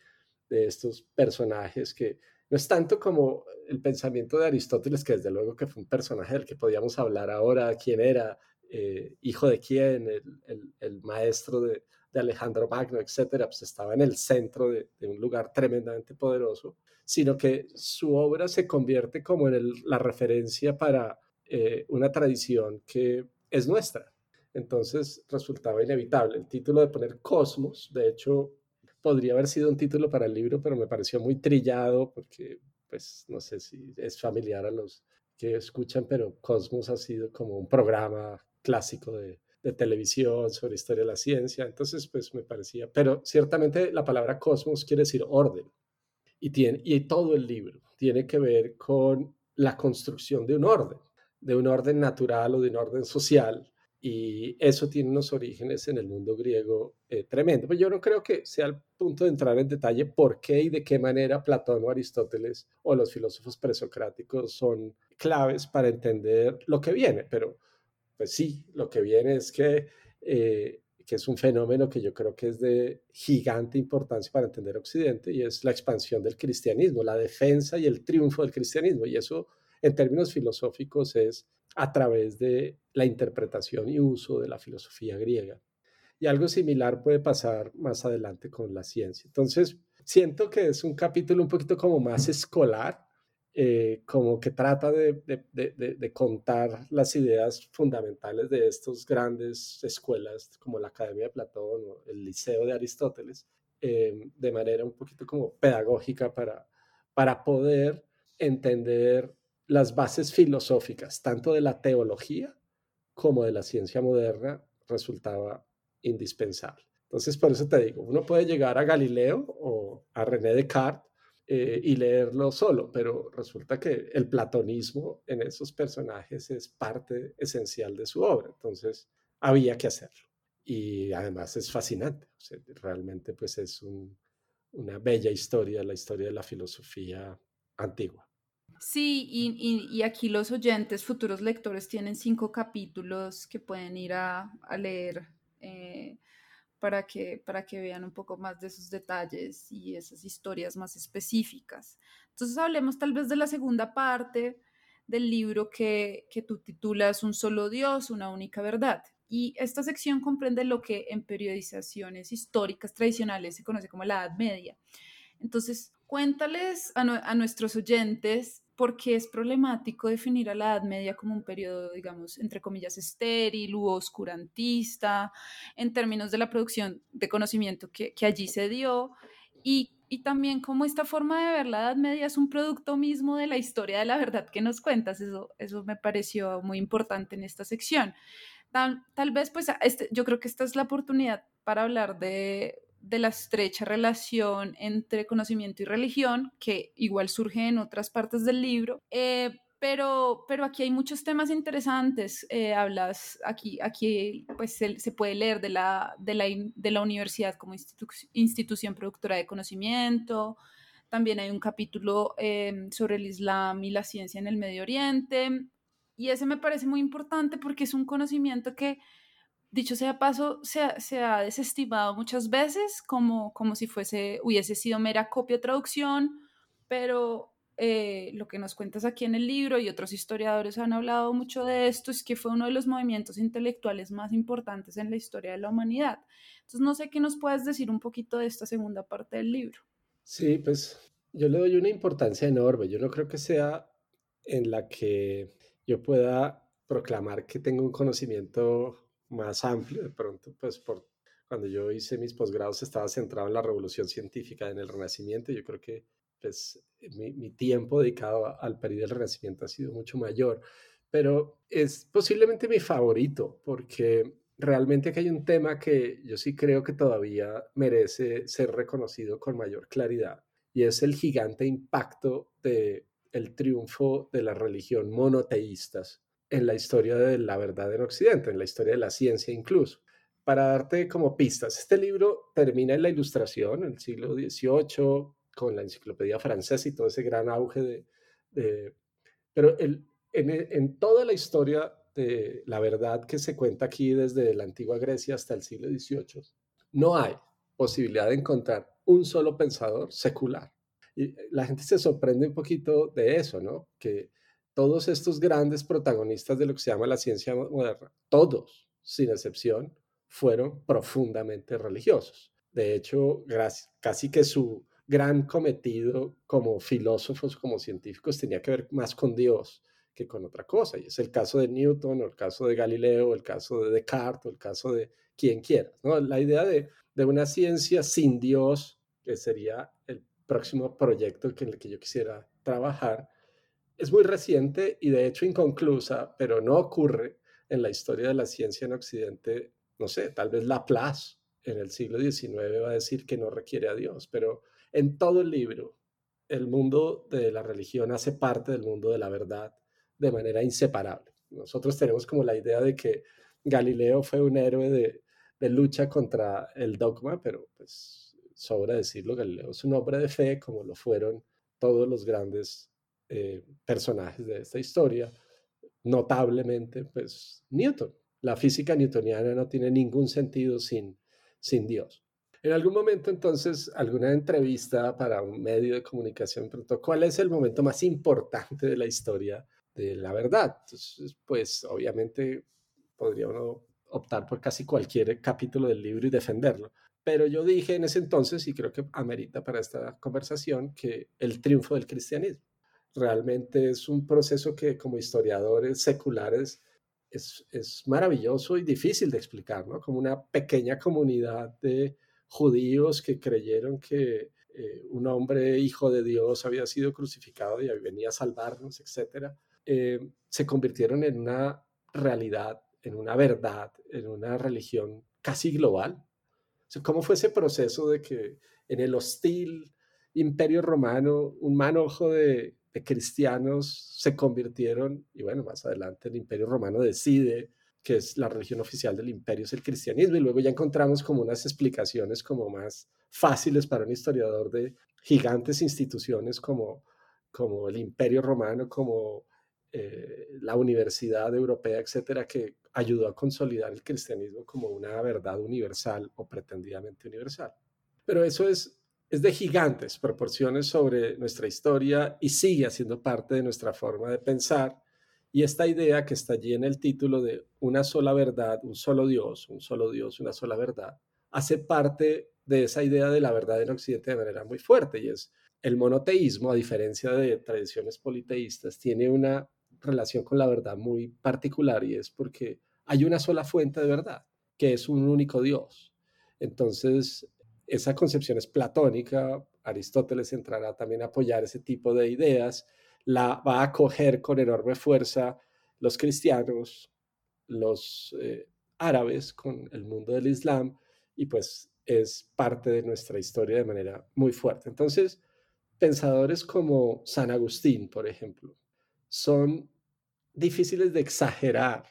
de estos personajes que no es tanto como el pensamiento de Aristóteles, que desde luego que fue un personaje del que podíamos hablar ahora, quién era, eh, hijo de quién, el, el, maestro de, Alejandro Magno, etcétera, pues estaba en el centro de, de, un lugar tremendamente poderoso, sino que su obra se convierte como en la referencia para eh, una tradición que es nuestra. Entonces resultaba inevitable. El título de poner Cosmos, de hecho, podría haber sido un título para el libro, pero me pareció muy trillado porque, pues, no sé si es familiar a los que escuchan, pero Cosmos ha sido como un programa clásico de, televisión sobre historia de la ciencia. Entonces, pues me parecía, pero ciertamente la palabra cosmos quiere decir orden. Y, tiene, y todo el libro tiene que ver con la construcción de un orden de un orden natural o de un orden social. Y eso tiene unos orígenes en el mundo griego eh, tremendo. Pues yo no creo que sea el punto de entrar en detalle por qué y de qué manera Platón o Aristóteles o los filósofos presocráticos son claves para entender lo que viene. Pero, pues sí, lo que viene es que, eh, que es un fenómeno que yo creo que es de gigante importancia para entender Occidente y es la expansión del cristianismo, la defensa y el triunfo del cristianismo. Y eso en términos filosóficos es a través de la interpretación y uso de la filosofía griega. Y algo similar puede pasar más adelante con la ciencia. Entonces, siento que es un capítulo un poquito como más escolar, eh, como que trata de, contar las ideas fundamentales de estas grandes escuelas como la Academia de Platón o el Liceo de Aristóteles, eh, de manera un poquito como pedagógica para, para poder entender las bases filosóficas, tanto de la teología como de la ciencia moderna, resultaba indispensable. Entonces, por eso te digo, uno puede llegar a Galileo o a René Descartes eh, y leerlo solo, pero resulta que el platonismo en esos personajes es parte esencial de su obra. Entonces, había que hacerlo. Y además es fascinante. realmente, pues es una bella historia, la historia de la filosofía antigua. Sí, y, aquí los oyentes, futuros lectores, tienen cinco capítulos que pueden ir a, leer eh, para, que, para que vean un poco más de esos detalles y esas historias más específicas. Entonces hablemos tal vez de la segunda parte del libro que, que tú titulas Un solo Dios, una única verdad. Y esta sección comprende lo que en periodizaciones históricas tradicionales se conoce como la Edad Media. Entonces, cuéntales a, a nuestros oyentes porque es problemático definir a la Edad Media como un periodo, digamos, entre comillas, estéril u oscurantista, en términos de la producción de conocimiento que, allí se dio, y, también como esta forma de ver la Edad Media es un producto mismo de la historia de la verdad que nos cuentas, eso, eso me pareció muy importante en esta sección. Tal, tal vez, pues, este, yo creo que esta es la oportunidad para hablar de de la estrecha relación entre conocimiento y religión, que igual surge en otras partes del libro. Eh, pero, pero aquí hay muchos temas interesantes. Eh, hablas aquí, aquí pues se, puede leer de la, de la, de la universidad como institución productora de conocimiento. También hay un capítulo eh, sobre el Islam y la ciencia en el Medio Oriente. Y ese me parece muy importante porque es un conocimiento que dicho sea paso, se se ha, desestimado muchas veces como, como si fuese, hubiese sido mera copia traducción, pero eh, lo que nos cuentas aquí en el libro y otros historiadores han hablado mucho de esto, es que fue uno de los movimientos intelectuales más importantes en la historia de la humanidad. Entonces, no sé qué nos puedes decir un poquito de esta segunda parte del libro. Sí, pues yo le doy una importancia enorme. Yo no creo que sea en la que yo pueda proclamar que tengo un conocimiento más amplio. De pronto, pues por cuando yo hice mis posgrados estaba centrado en la revolución científica, en el Renacimiento. Yo creo que pues, mi, mi tiempo dedicado al periodo del Renacimiento ha sido mucho mayor, pero es posiblemente mi favorito porque realmente que hay un tema que yo sí creo que todavía merece ser reconocido con mayor claridad y es el gigante impacto de el triunfo de la religión monoteístas en la historia de la verdad en Occidente, en la historia de la ciencia incluso. Para darte como pistas, este libro termina en la ilustración, en el siglo XVIII, con la enciclopedia francesa y todo ese gran auge de... pero el, en, en toda la historia de la verdad que se cuenta aquí desde la antigua Grecia hasta el siglo XVIII, no hay posibilidad de encontrar un solo pensador secular. Y la gente se sorprende un poquito de eso, ¿no? Que todos estos grandes protagonistas de lo que se llama la ciencia moderna, todos, sin excepción, fueron profundamente religiosos. De hecho, casi que su gran cometido como filósofos, como científicos, tenía que ver más con Dios que con otra cosa. Y es el caso de Newton, o el caso de Galileo, el caso de Descartes, o el caso de quien quiera. ¿no? La idea de, de una ciencia sin Dios, que sería el próximo proyecto en el que yo quisiera trabajar, es muy reciente y de hecho inconclusa, pero no ocurre en la historia de la ciencia en Occidente. No sé, tal vez Laplace en el siglo XIX va a decir que no requiere a Dios, pero en todo el libro el mundo de la religión hace parte del mundo de la verdad de manera inseparable. Nosotros tenemos como la idea de que Galileo fue un héroe de, lucha contra el dogma, pero pues sobra decirlo, Galileo es un hombre de fe como lo fueron todos los grandes eh, personajes de esta historia, notablemente pues Newton. La física newtoniana no tiene ningún sentido sin, sin Dios. En algún momento entonces, alguna entrevista para un medio de comunicación preguntó, ¿cuál es el momento más importante de la historia de la verdad. Entonces, pues obviamente podría uno optar por casi cualquier capítulo del libro y defenderlo. Pero yo dije en ese entonces, y creo que amerita para esta conversación, que el triunfo del cristianismo realmente es un proceso que como historiadores seculares es, es maravilloso y difícil de explicar, ¿no? Como una pequeña comunidad de judíos que creyeron que eh, un hombre hijo de Dios había sido crucificado y venía a salvarnos, etcétera eh, se convirtieron en una realidad, en una verdad, en una religión casi global. ¿Cómo fue ese proceso de que en el hostil imperio romano un manojo de, de cristianos se convirtieron, y bueno, más adelante el imperio romano decide que es la religión oficial del imperio, es el cristianismo, y luego ya encontramos como unas explicaciones como más fáciles para un historiador de gigantes instituciones como, como el imperio romano, como eh, la Universidad Europea, etcétera, que ayudó a consolidar el cristianismo como una verdad universal o pretendidamente universal. Pero eso es, es de gigantes proporciones sobre nuestra historia y sigue siendo parte de nuestra forma de pensar. Y esta idea que está allí en el título de una sola verdad, un solo Dios, un solo Dios, una sola verdad, hace parte de esa idea de la verdad en Occidente de manera muy fuerte y es el monoteísmo, a diferencia de tradiciones politeístas, tiene una relación con la verdad muy particular y es porque hay una sola fuente de verdad, que es un único Dios. Entonces, esa concepción es platónica, Aristóteles entrará también a apoyar ese tipo de ideas, la va a acoger con enorme fuerza los cristianos, los eh, árabes con el mundo del Islam y pues es parte de nuestra historia de manera muy fuerte. Entonces, pensadores como San Agustín, por ejemplo, son difíciles de exagerar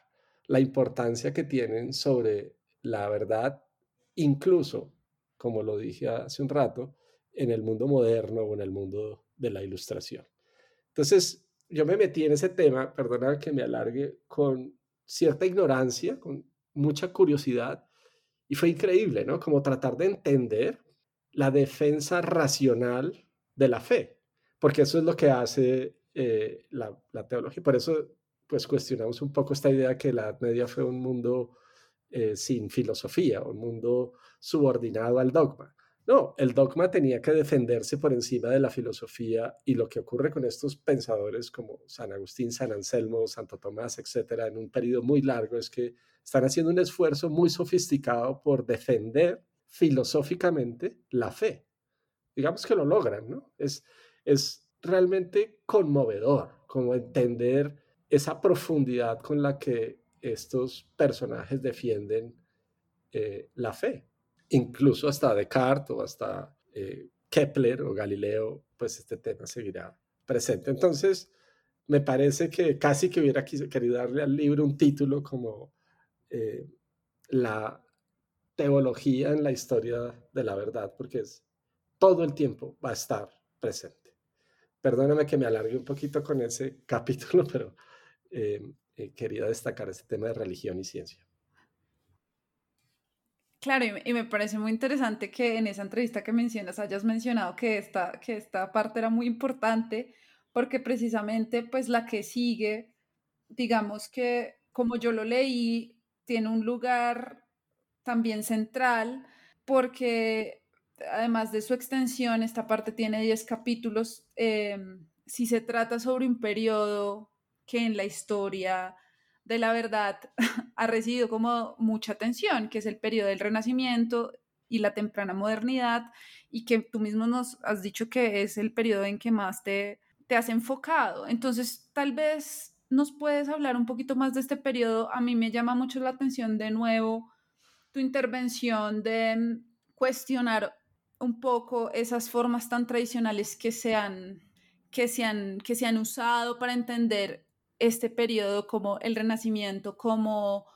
la importancia que tienen sobre la verdad, incluso, como lo dije hace un rato, en el mundo moderno o en el mundo de la ilustración. Entonces, yo me metí en ese tema, perdona que me alargue, con cierta ignorancia, con mucha curiosidad, y fue increíble, ¿no? Como tratar de entender la defensa racional de la fe, porque eso es lo que hace eh, la, teología. Por eso pues cuestionamos un poco esta idea que la Edad Media fue un mundo eh, sin filosofía, un mundo subordinado al dogma. No, el dogma tenía que defenderse por encima de la filosofía y lo que ocurre con estos pensadores como San Agustín, San Anselmo, Santo Tomás, etcétera, en un periodo muy largo es que están haciendo un esfuerzo muy sofisticado por defender filosóficamente la fe. Digamos que lo logran, ¿no? Es, es realmente conmovedor como entender esa profundidad con la que estos personajes defienden eh, la fe. Incluso hasta Descartes o hasta eh, Kepler o Galileo, pues este tema seguirá presente. Entonces, me parece que casi que hubiera querido darle al libro un título como eh, La teología en la historia de la verdad, porque es, todo el tiempo va a estar presente. Perdóname que me alargue un poquito con ese capítulo, pero eh, eh, quería destacar este tema de religión y ciencia. Claro, y me parece muy interesante que en esa entrevista que mencionas hayas mencionado que esta, que esta parte era muy importante porque precisamente pues la que sigue, digamos que como yo lo leí, tiene un lugar también central porque además de su extensión, esta parte tiene 10 capítulos. Em, si se trata sobre un periodo que en la historia de la verdad ha recibido como mucha atención, que es el periodo del Renacimiento y la temprana modernidad, y que tú mismo nos has dicho que es el periodo en que más te, te has enfocado. Entonces, tal vez nos puedes hablar un poquito más de este periodo. A mí me llama mucho la atención de nuevo tu intervención de mm, cuestionar un poco esas formas tan tradicionales que se han, que se han, que se han usado para entender este periodo como el renacimiento, como,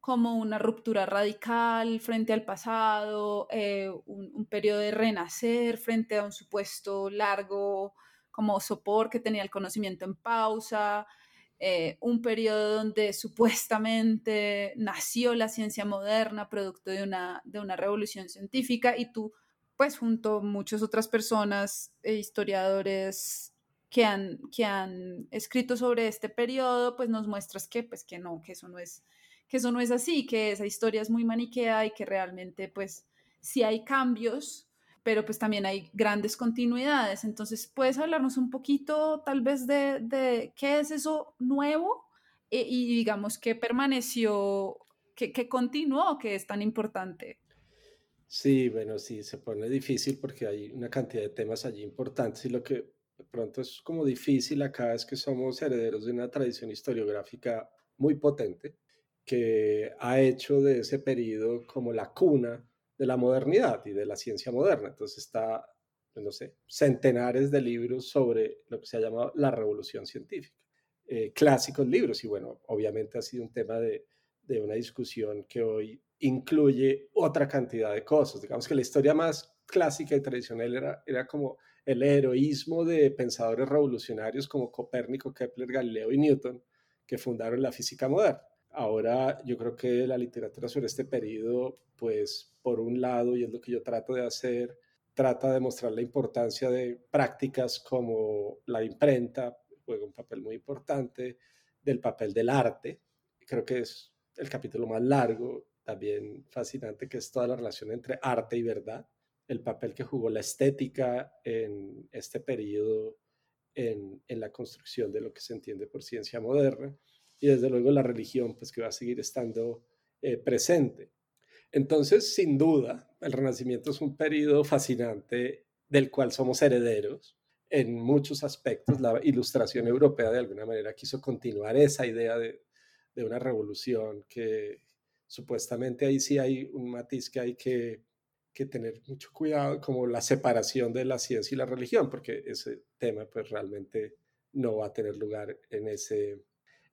como una ruptura radical frente al pasado, eh, un, periodo de renacer frente a un supuesto largo como sopor que tenía el conocimiento en pausa, eh, un periodo donde supuestamente nació la ciencia moderna producto de una, de una revolución científica y tú, pues junto a muchas otras personas, e historiadores que han, que han escrito sobre este periodo, pues nos muestras que, pues, que no, que eso no es que eso no es así, que esa historia es muy maniquea y que realmente pues sí hay cambios, pero pues también hay grandes continuidades. Entonces, ¿puedes hablarnos un poquito tal vez de, de qué es eso nuevo e, y digamos qué permaneció, qué, qué continuó, que es tan importante? Sí, bueno, sí, se pone difícil porque hay una cantidad de temas allí importantes y lo que de pronto es como difícil acá es que somos herederos de una tradición historiográfica muy potente que ha hecho de ese periodo como la cuna de la modernidad y de la ciencia moderna. Entonces está, no sé, centenares de libros sobre lo que se ha llamado la revolución científica. Eh, clásicos libros y bueno, obviamente ha sido un tema de, de una discusión que hoy incluye otra cantidad de cosas. Digamos que la historia más clásica y tradicional era, era como el heroísmo de pensadores revolucionarios como Copérnico, Kepler, Galileo y Newton, que fundaron la física moderna. Ahora yo creo que la literatura sobre este periodo, pues por un lado, y es lo que yo trato de hacer, trata de mostrar la importancia de prácticas como la imprenta, juega un papel muy importante, del papel del arte. Creo que es el capítulo más largo, también fascinante, que es toda la relación entre arte y verdad el papel que jugó la estética en este periodo en, la construcción de lo que se entiende por ciencia moderna y desde luego la religión, pues que va a seguir estando eh, presente. Entonces, sin duda, el Renacimiento es un periodo fascinante del cual somos herederos en muchos aspectos. La ilustración europea de alguna manera quiso continuar esa idea de, de una revolución que supuestamente ahí sí hay un matiz que hay que que tener mucho cuidado, como la separación de la ciencia y la religión, porque ese tema pues realmente no va a tener lugar en ese,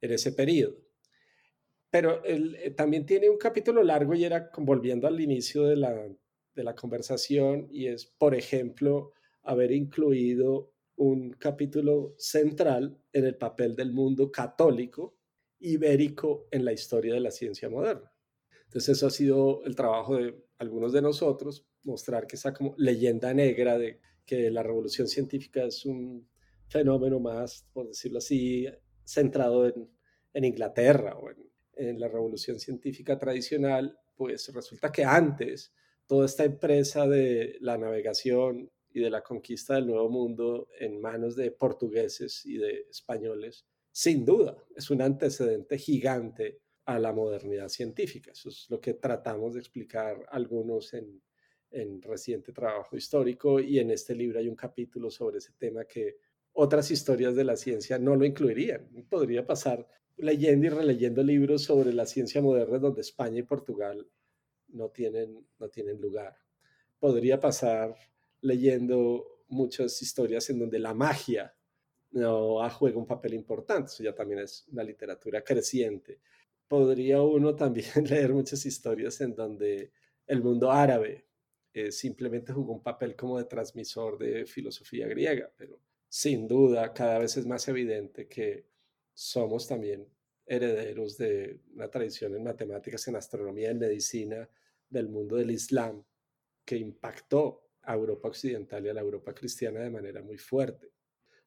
en ese periodo. Pero él, eh, también tiene un capítulo largo y era volviendo al inicio de la, de la conversación y es, por ejemplo, haber incluido un capítulo central en el papel del mundo católico ibérico en la historia de la ciencia moderna. Entonces eso ha sido el trabajo de algunos de nosotros, mostrar que esa como leyenda negra de que la revolución científica es un fenómeno más, por decirlo así, centrado en, en Inglaterra o en, en la revolución científica tradicional, pues resulta que antes toda esta empresa de la navegación y de la conquista del Nuevo Mundo en manos de portugueses y de españoles, sin duda, es un antecedente gigante a la modernidad científica. Eso es lo que tratamos de explicar algunos en, en reciente trabajo histórico y en este libro hay un capítulo sobre ese tema que otras historias de la ciencia no lo incluirían. Podría pasar leyendo y releyendo libros sobre la ciencia moderna donde España y Portugal no tienen, no tienen lugar. Podría pasar leyendo muchas historias en donde la magia no juega un papel importante. Eso ya también es una literatura creciente podría uno también leer muchas historias en donde el mundo árabe eh, simplemente jugó un papel como de transmisor de filosofía griega, pero sin duda cada vez es más evidente que somos también herederos de una tradición en matemáticas, en astronomía, en medicina, del mundo del Islam que impactó a Europa occidental y a la Europa cristiana de manera muy fuerte.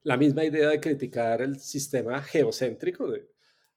La misma idea de criticar el sistema geocéntrico de,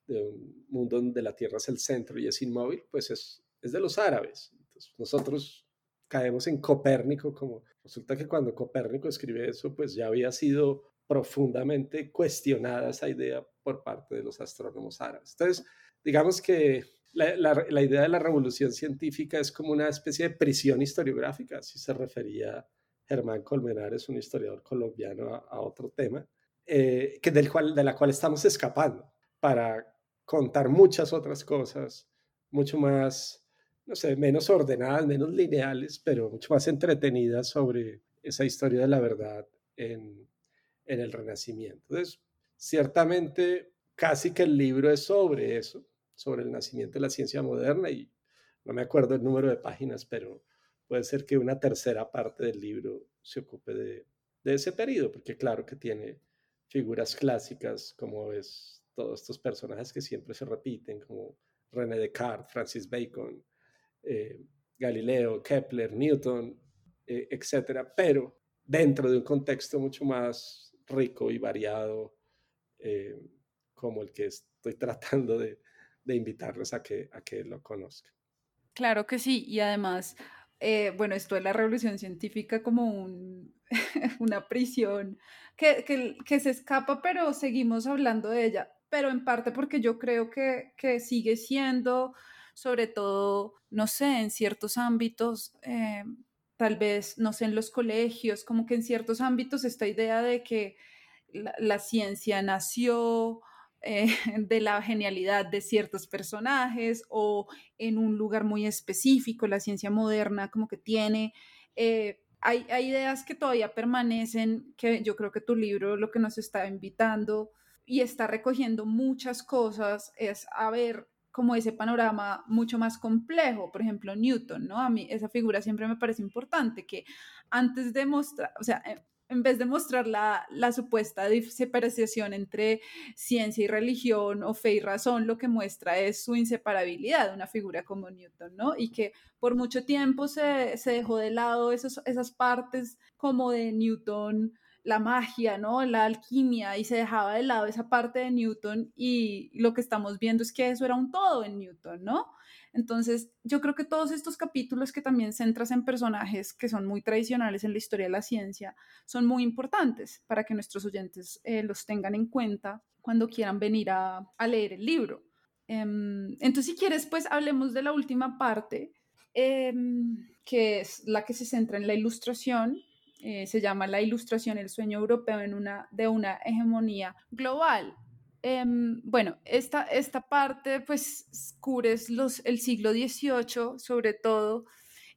un mundo donde la Tierra es el centro y es inmóvil, pues es, es de los árabes. nosotros caemos en Copérnico, como resulta que cuando Copérnico escribe eso, pues ya había sido profundamente cuestionada esa idea por parte de los astrónomos árabes. Entonces, digamos que la, idea de la revolución científica es como una especie de prisión historiográfica, así se refería Germán Colmenares, un historiador colombiano, a, otro tema, eh, que del cual, de la cual estamos escapando para contar muchas otras cosas, mucho más, no sé, menos ordenadas, menos lineales, pero mucho más entretenidas sobre esa historia de la verdad en, en el Renacimiento. Entonces, ciertamente, casi que el libro es sobre eso, sobre el nacimiento de la ciencia moderna y no me acuerdo el número de páginas, pero puede ser que una tercera parte del libro se ocupe de, ese periodo, porque claro que tiene figuras clásicas como es todos estos personajes que siempre se repiten, como René Descartes, Francis Bacon, eh, Galileo, Kepler, Newton, eh, etcétera, pero dentro de un contexto mucho más rico y variado eh, como el que estoy tratando de, de invitarles a que, a que lo conozcan. Claro que sí, y además, eh, bueno, esto es la revolución científica como un, una prisión que, que, que, se escapa, pero seguimos hablando de ella, pero en parte porque yo creo que, que sigue siendo, sobre todo, no sé, en ciertos ámbitos, eh, tal vez, no sé, en los colegios, como que en ciertos ámbitos esta idea de que la, ciencia nació eh, de la genialidad de ciertos personajes o en un lugar muy específico, la ciencia moderna como que tiene... Eh, hay, ideas que todavía permanecen, que yo creo que tu libro lo que nos está invitando y está recogiendo muchas cosas es a ver como ese panorama mucho más complejo, por ejemplo, Newton, ¿no? A mí esa figura siempre me parece importante, que antes de mostrar, o sea, eh, en vez de mostrar la, supuesta separación entre ciencia y religión o fe y razón, lo que muestra es su inseparabilidad, una figura como Newton, ¿no? Y que por mucho tiempo se, dejó de lado esos, esas partes como de Newton, la magia, ¿no? La alquimia, y se dejaba de lado esa parte de Newton y lo que estamos viendo es que eso era un todo en Newton, ¿no? Entonces, yo creo que todos estos capítulos que también centras en personajes que son muy tradicionales en la historia de la ciencia son muy importantes para que nuestros oyentes eh, los tengan en cuenta cuando quieran venir a, leer el libro. Em, entonces, si quieres, pues hablemos de la última parte, em, que es la que se centra en la ilustración. Eh, se llama La ilustración, el sueño europeo en una, de una hegemonía global. Em, bueno, esta, esta parte pues cubres los, el siglo XVIII sobre todo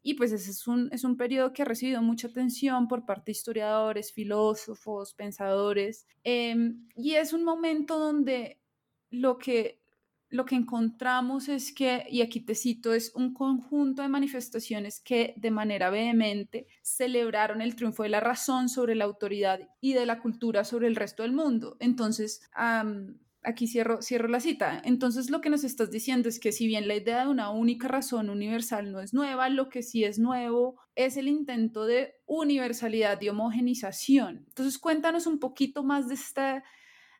y pues ese es un, es un periodo que ha recibido mucha atención por parte de historiadores, filósofos, pensadores em, y es un momento donde lo que lo que encontramos es que, y aquí te cito, es un conjunto de manifestaciones que de manera vehemente celebraron el triunfo de la razón sobre la autoridad y de la cultura sobre el resto del mundo. Entonces, aquí cierro, cierro la cita. Entonces, lo que nos estás diciendo es que si bien la idea de una única razón universal no es nueva, lo que sí es nuevo es el intento de universalidad y homogenización. Entonces, cuéntanos un poquito más de esta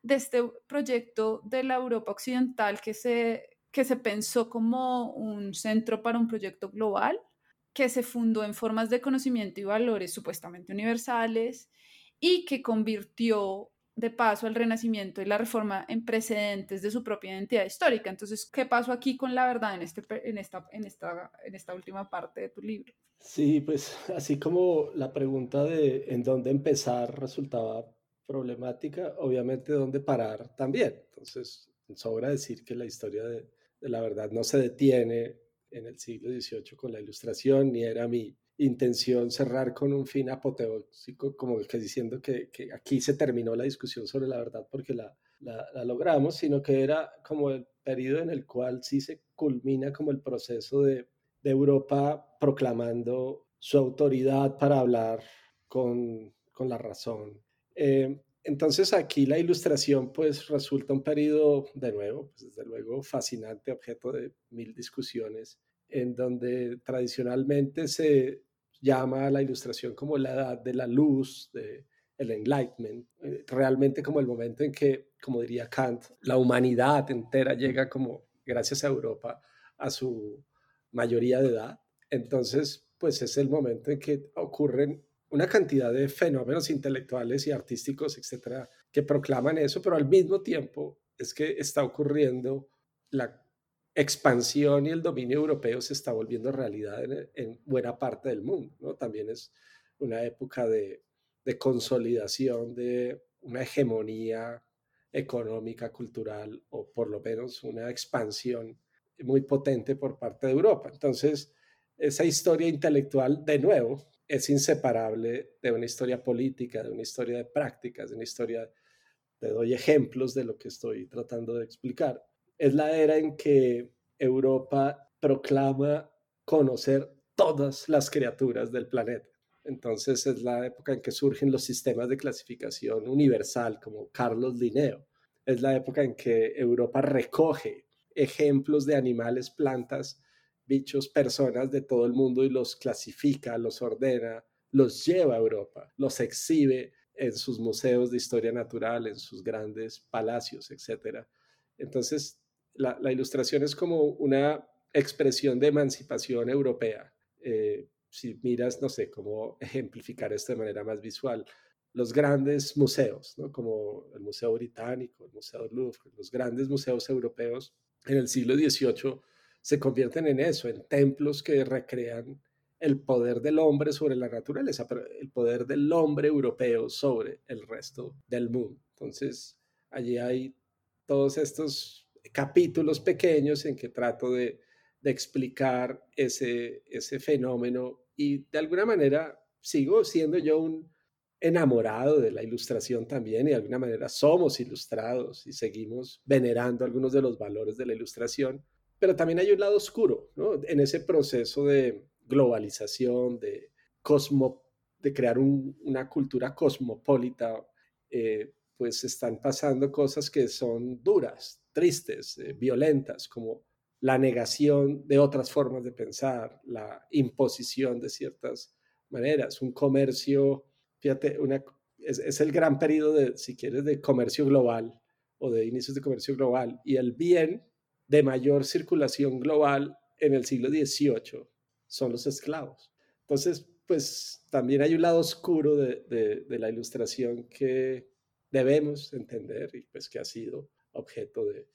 de este proyecto de la Europa Occidental que se, que se pensó como un centro para un proyecto global, que se fundó en formas de conocimiento y valores supuestamente universales y que convirtió de paso al renacimiento y la reforma en precedentes de su propia identidad histórica. Entonces, ¿qué pasó aquí con la verdad en, este, en, esta, en, esta, en esta última parte de tu libro? Sí, pues así como la pregunta de en dónde empezar resultaba problemática, obviamente dónde parar también. Entonces, sobra decir que la historia de, la verdad no se detiene en el siglo XVIII con la ilustración, ni era mi intención cerrar con un fin apoteósico, como que diciendo que, aquí se terminó la discusión sobre la verdad porque la, logramos, sino que era como el periodo en el cual sí se culmina como el proceso de, Europa proclamando su autoridad para hablar con la razón eh, entonces aquí la ilustración pues resulta un periodo de nuevo, pues desde luego fascinante, objeto de mil discusiones en donde tradicionalmente se llama la ilustración como la edad de la luz, de el enlightenment, eh, realmente como el momento en que, como diría Kant, la humanidad entera llega como, gracias a Europa, a su mayoría de edad. Entonces, pues es el momento en que ocurren una cantidad de fenómenos intelectuales y artísticos, etcétera, que proclaman eso, pero al mismo tiempo es que está ocurriendo la expansión y el dominio europeo se está volviendo realidad en, buena parte del mundo, ¿no? También es una época de, de consolidación de una hegemonía económica, cultural, o por lo menos una expansión muy potente por parte de Europa. Entonces, esa historia intelectual, de nuevo, es inseparable de una historia política, de una historia de prácticas, de una historia, te doy ejemplos de lo que estoy tratando de explicar. Es la era en que Europa proclama conocer todas las criaturas del planeta. Entonces es la época en que surgen los sistemas de clasificación universal como Carlos Linneo. Es la época en que Europa recoge ejemplos de animales, plantas, bichos, personas de todo el mundo y los clasifica, los ordena, los lleva a Europa, los exhibe en sus museos de historia natural, en sus grandes palacios, etc. Entonces, la, ilustración es como una expresión de emancipación europea. Eh, si miras, no sé, cómo ejemplificar esto de manera más visual, los grandes museos, ¿no? como el Museo Británico, el Museo Louvre, los grandes museos europeos en el siglo XVIII se convierten en eso, en templos que recrean el poder del hombre sobre la naturaleza, el poder del hombre europeo sobre el resto del mundo. Entonces, allí hay todos estos capítulos pequeños en que trato de, explicar ese fenómeno y de alguna manera sigo siendo yo un enamorado de la ilustración también y de alguna manera somos ilustrados y seguimos venerando algunos de los valores de la ilustración, pero también hay un lado oscuro, ¿no? En ese proceso de globalización, de, cosmo, de crear una cultura cosmopolita, eh, pues están pasando cosas que son duras, tristes, eh, violentas, como la negación de otras formas de pensar, la imposición de ciertas maneras, un comercio, fíjate, es el gran periodo de, si quieres, de comercio global o de inicios de comercio global y el bien de mayor circulación global en el siglo XVIII son los esclavos. Entonces, pues también hay un lado oscuro de, la ilustración que debemos entender y pues que ha sido objeto de,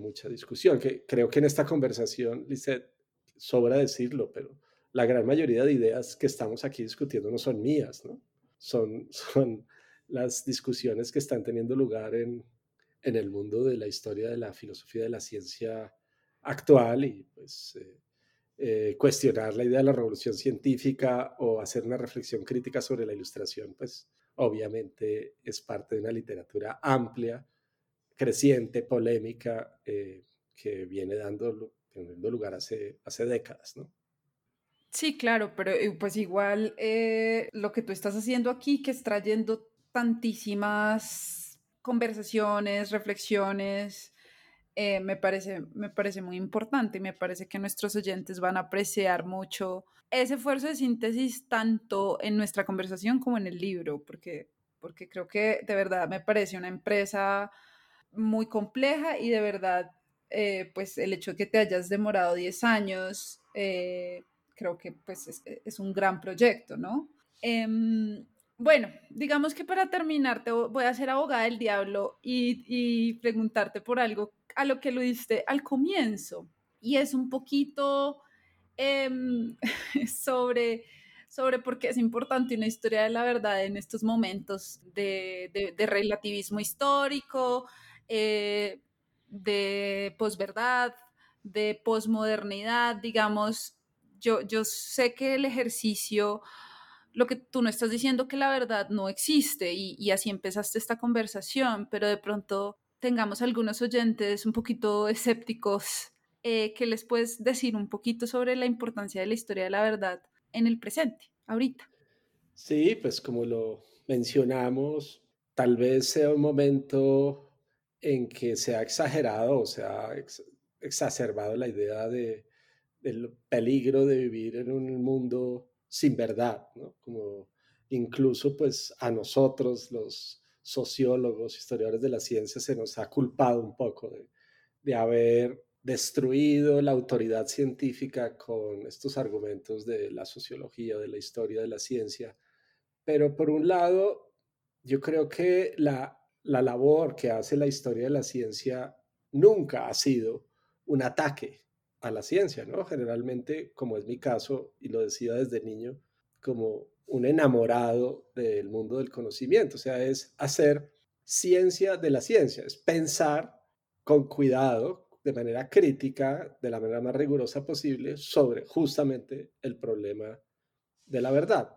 mucha discusión, que creo que en esta conversación, Lisette, sobra decirlo, pero la gran mayoría de ideas que estamos aquí discutiendo no son mías, ¿no? Son, son las discusiones que están teniendo lugar en, en el mundo de la historia de la filosofía de la ciencia actual y pues eh, eh, cuestionar la idea de la revolución científica o hacer una reflexión crítica sobre la ilustración, pues obviamente es parte de una literatura amplia, creciente, polémica, eh, que viene dando, teniendo lugar hace, hace décadas, ¿no? Sí, claro, pero pues igual lo que tú estás haciendo aquí, que es trayendo tantísimas conversaciones, reflexiones, eh, me, parece, me parece muy importante y me parece que nuestros oyentes van a apreciar mucho ese esfuerzo de síntesis tanto en nuestra conversación como en el libro, porque, porque creo que de verdad me parece una empresa muy compleja y de verdad, eh, pues el hecho de que te hayas demorado 10 años, eh, creo que pues es, es, un gran proyecto, ¿no? Bueno, digamos que para terminar te voy a ser abogada del diablo y, preguntarte por algo a lo que lo diste al comienzo. Y es un poquito em, sobre, sobre por qué es importante una historia de la verdad en estos momentos de, relativismo histórico, eh, de posverdad, de posmodernidad, digamos. Yo, yo sé que el ejercicio lo que tú no estás diciendo que la verdad no existe y, así empezaste esta conversación, pero de pronto tengamos algunos oyentes un poquito escépticos eh, que les puedes decir un poquito sobre la importancia de la historia de la verdad en el presente, ahorita. Sí, pues como lo mencionamos, tal vez sea un momento en que se ha exagerado o se ha exacerbado la idea de del peligro de vivir en un mundo sin verdad. Como incluso pues a nosotros los sociólogos, historiadores de la ciencia, se nos ha culpado un poco de, de haber destruido la autoridad científica con estos argumentos de la sociología, de la historia de la ciencia. Pero por un lado, yo creo que la, la labor que hace la historia de la ciencia nunca ha sido un ataque a la ciencia, ¿no? Generalmente, como es mi caso, y lo decía desde niño, como un enamorado del mundo del conocimiento, o sea, es hacer ciencia de la ciencia, es pensar con cuidado, de manera crítica, de la manera más rigurosa posible, sobre justamente el problema de la verdad.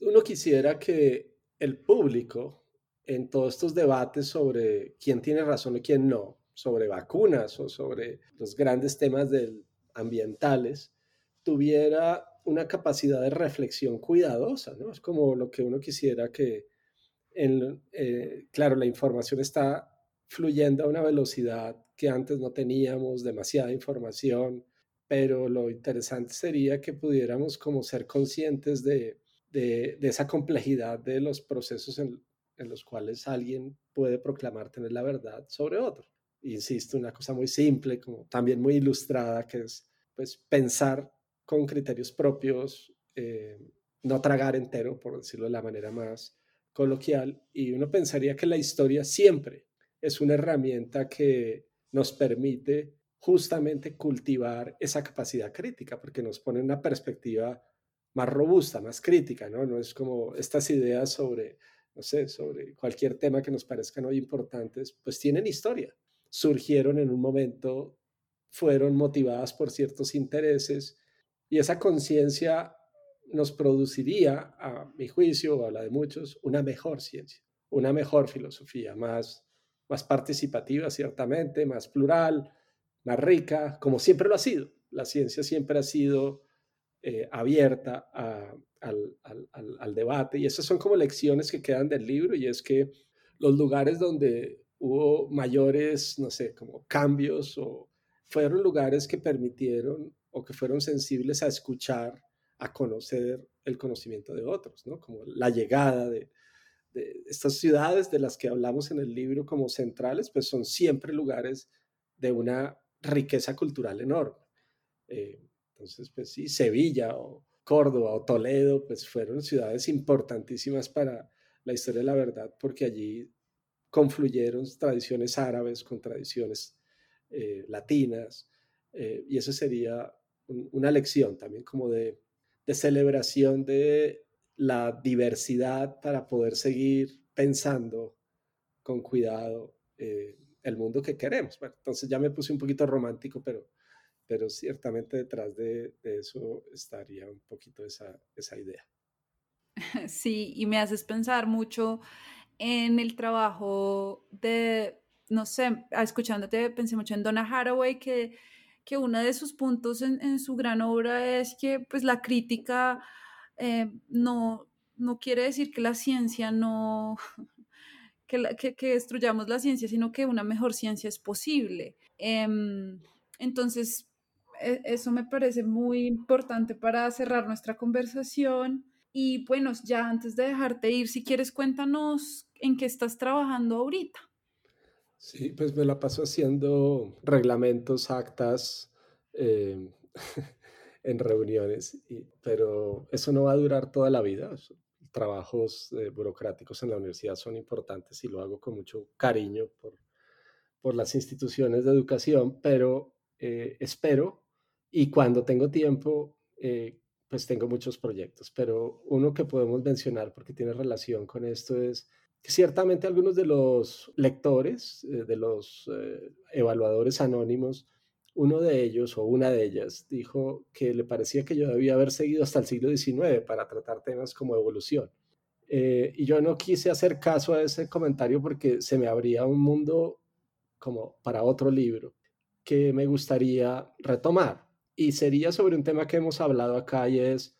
Uno quisiera que el público, en todos estos debates sobre quién tiene razón y quién no, sobre vacunas o sobre los grandes temas del, ambientales, tuviera una capacidad de reflexión cuidadosa, ¿no? Es como lo que uno quisiera que, eh, claro, la información está fluyendo a una velocidad que antes no teníamos, demasiada información, pero lo interesante sería que pudiéramos como ser conscientes de, de, esa complejidad de los procesos en, en, los cuales alguien puede proclamar tener la verdad sobre otro. Insisto, una cosa muy simple, como también muy ilustrada, que es pues pensar con criterios propios, eh, no tragar entero, por decirlo de la manera más coloquial, y uno pensaría que la historia siempre es una herramienta que nos permite justamente cultivar esa capacidad crítica, porque nos pone una perspectiva más robusta, más crítica, ¿no? No es como estas ideas sobre, no sé, sobre cualquier tema que nos parezcan hoy importantes, pues tienen historia. Surgieron en un momento, fueron motivadas por ciertos intereses y esa conciencia nos produciría, a mi juicio o a la de muchos, una mejor ciencia, una mejor filosofía, más, más participativa ciertamente, más plural, más rica, como siempre lo ha sido. La ciencia siempre ha sido eh, abierta al, al, debate y esas son como lecciones que quedan del libro y es que los lugares donde hubo mayores, no sé, como cambios o fueron lugares que permitieron o que fueron sensibles a escuchar, a conocer el conocimiento de otros, ¿no? Como la llegada de, estas ciudades de las que hablamos en el libro como centrales, pues son siempre lugares de una riqueza cultural enorme. Eh, entonces, pues sí, Sevilla o Córdoba o Toledo, pues fueron ciudades importantísimas para la historia de la verdad, porque allí confluyeron tradiciones árabes con tradiciones eh, latinas, eh, y eso sería una lección también como de, celebración de la diversidad para poder seguir pensando con cuidado eh, el mundo que queremos. Entonces ya me puse un poquito romántico, pero, pero ciertamente detrás de, eso estaría un poquito esa, esa idea. Sí, y me haces pensar mucho en el trabajo de no sé, escuchándote pensé mucho en Donna Haraway, que, que uno de sus puntos en, su gran obra es que pues la crítica eh, no, no quiere decir que la ciencia no, que, que, destruyamos la ciencia, sino que una mejor ciencia es posible. Em, entonces, e, eso me parece muy importante para cerrar nuestra conversación. Y bueno, ya antes de dejarte ir, si quieres, cuéntanos en qué estás trabajando ahorita. Sí, pues me la paso haciendo reglamentos, actas em, en reuniones, pero eso no va a durar toda la vida. Trabajos eh, burocráticos en la universidad son importantes y lo hago con mucho cariño por, por las instituciones de educación, pero eh, espero y cuando tengo tiempo, eh, pues tengo muchos proyectos, pero uno que podemos mencionar porque tiene relación con esto es ciertamente algunos de los lectores, eh, de los eh, evaluadores anónimos, uno de ellos o una de ellas dijo que le parecía que yo debía haber seguido hasta el siglo XIX para tratar temas como evolución. Eh, y yo no quise hacer caso a ese comentario porque se me abría un mundo como para otro libro que me gustaría retomar. Y sería sobre un tema que hemos hablado acá y es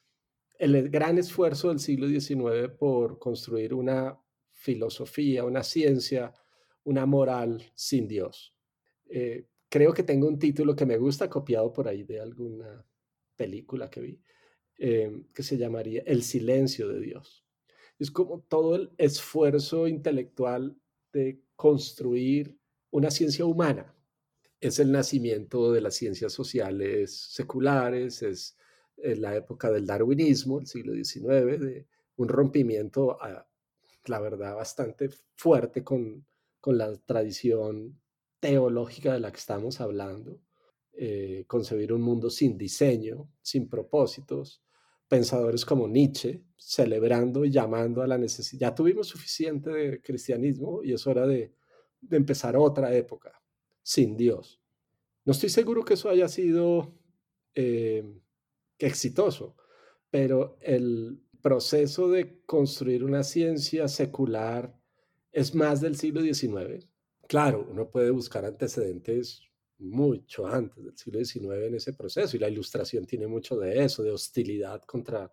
el gran esfuerzo del siglo XIX por construir una filosofía, una ciencia, una moral sin Dios. Eh, creo que tengo un título que me gusta, copiado por ahí de alguna película que vi, eh, que se llamaría El silencio de Dios. Es como todo el esfuerzo intelectual de construir una ciencia humana. Es el nacimiento de las ciencias sociales seculares, es, la época del darwinismo, el siglo XIX, de un rompimiento, a, la verdad, bastante fuerte con, con la tradición teológica de la que estamos hablando. Eh, concebir un mundo sin diseño, sin propósitos, pensadores como Nietzsche celebrando y llamando a la necesidad. Ya tuvimos suficiente de cristianismo y es hora de, empezar otra época sin Dios. No estoy seguro que eso haya sido eh, exitoso, pero el proceso de construir una ciencia secular es más del siglo XIX. Claro, uno puede buscar antecedentes mucho antes del siglo XIX en ese proceso y la ilustración tiene mucho de eso, de hostilidad contra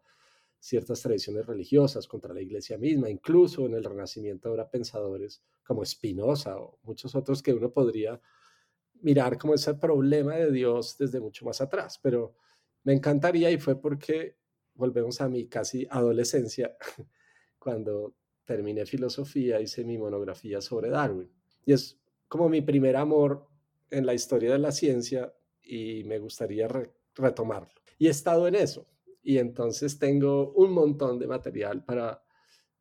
ciertas tradiciones religiosas, contra la iglesia misma, incluso en el Renacimiento habrá pensadores como Spinoza o muchos otros que uno podría mirar como ese problema de Dios desde mucho más atrás, pero me encantaría y fue porque volvemos a mi casi adolescencia, cuando terminé filosofía, hice mi monografía sobre Darwin. Y es como mi primer amor en la historia de la ciencia y me gustaría retomarlo. Y he estado en eso. Y entonces tengo un montón de material para,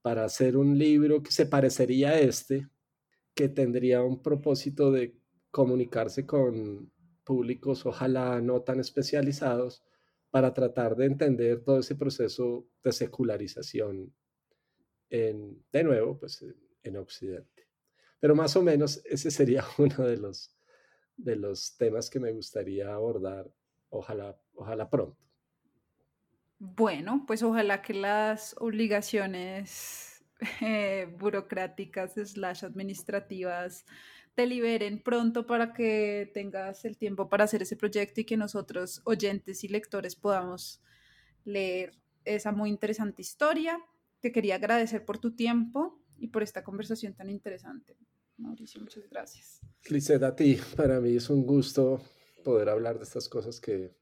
para hacer un libro que se parecería a este, que tendría un propósito de comunicarse con públicos, ojalá no tan especializados, para tratar de entender todo ese proceso de secularización en, de nuevo, pues en Occidente. Pero más o menos ese sería uno de los, de los temas que me gustaría abordar, ojalá, ojalá pronto. Bueno, pues ojalá que las obligaciones eh, burocráticas slash administrativas te liberen pronto para que tengas el tiempo para hacer ese proyecto y que nosotros, oyentes y lectores, podamos leer esa muy interesante historia. Te quería agradecer por tu tiempo y por esta conversación tan interesante. Mauricio, muchas gracias. Lizeth, a ti, para mí es un gusto poder hablar de estas cosas que,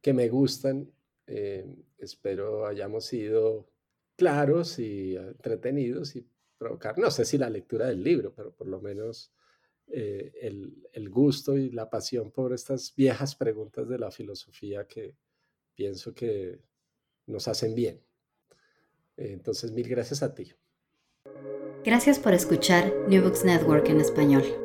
que me gustan. Eh, espero hayamos sido claros y entretenidos y provocar, no sé si la lectura del libro, pero por lo menos eh, el, el, gusto y la pasión por estas viejas preguntas de la filosofía que pienso que nos hacen bien. entonces, mil gracias a ti. Gracias por escuchar New Books Network en español.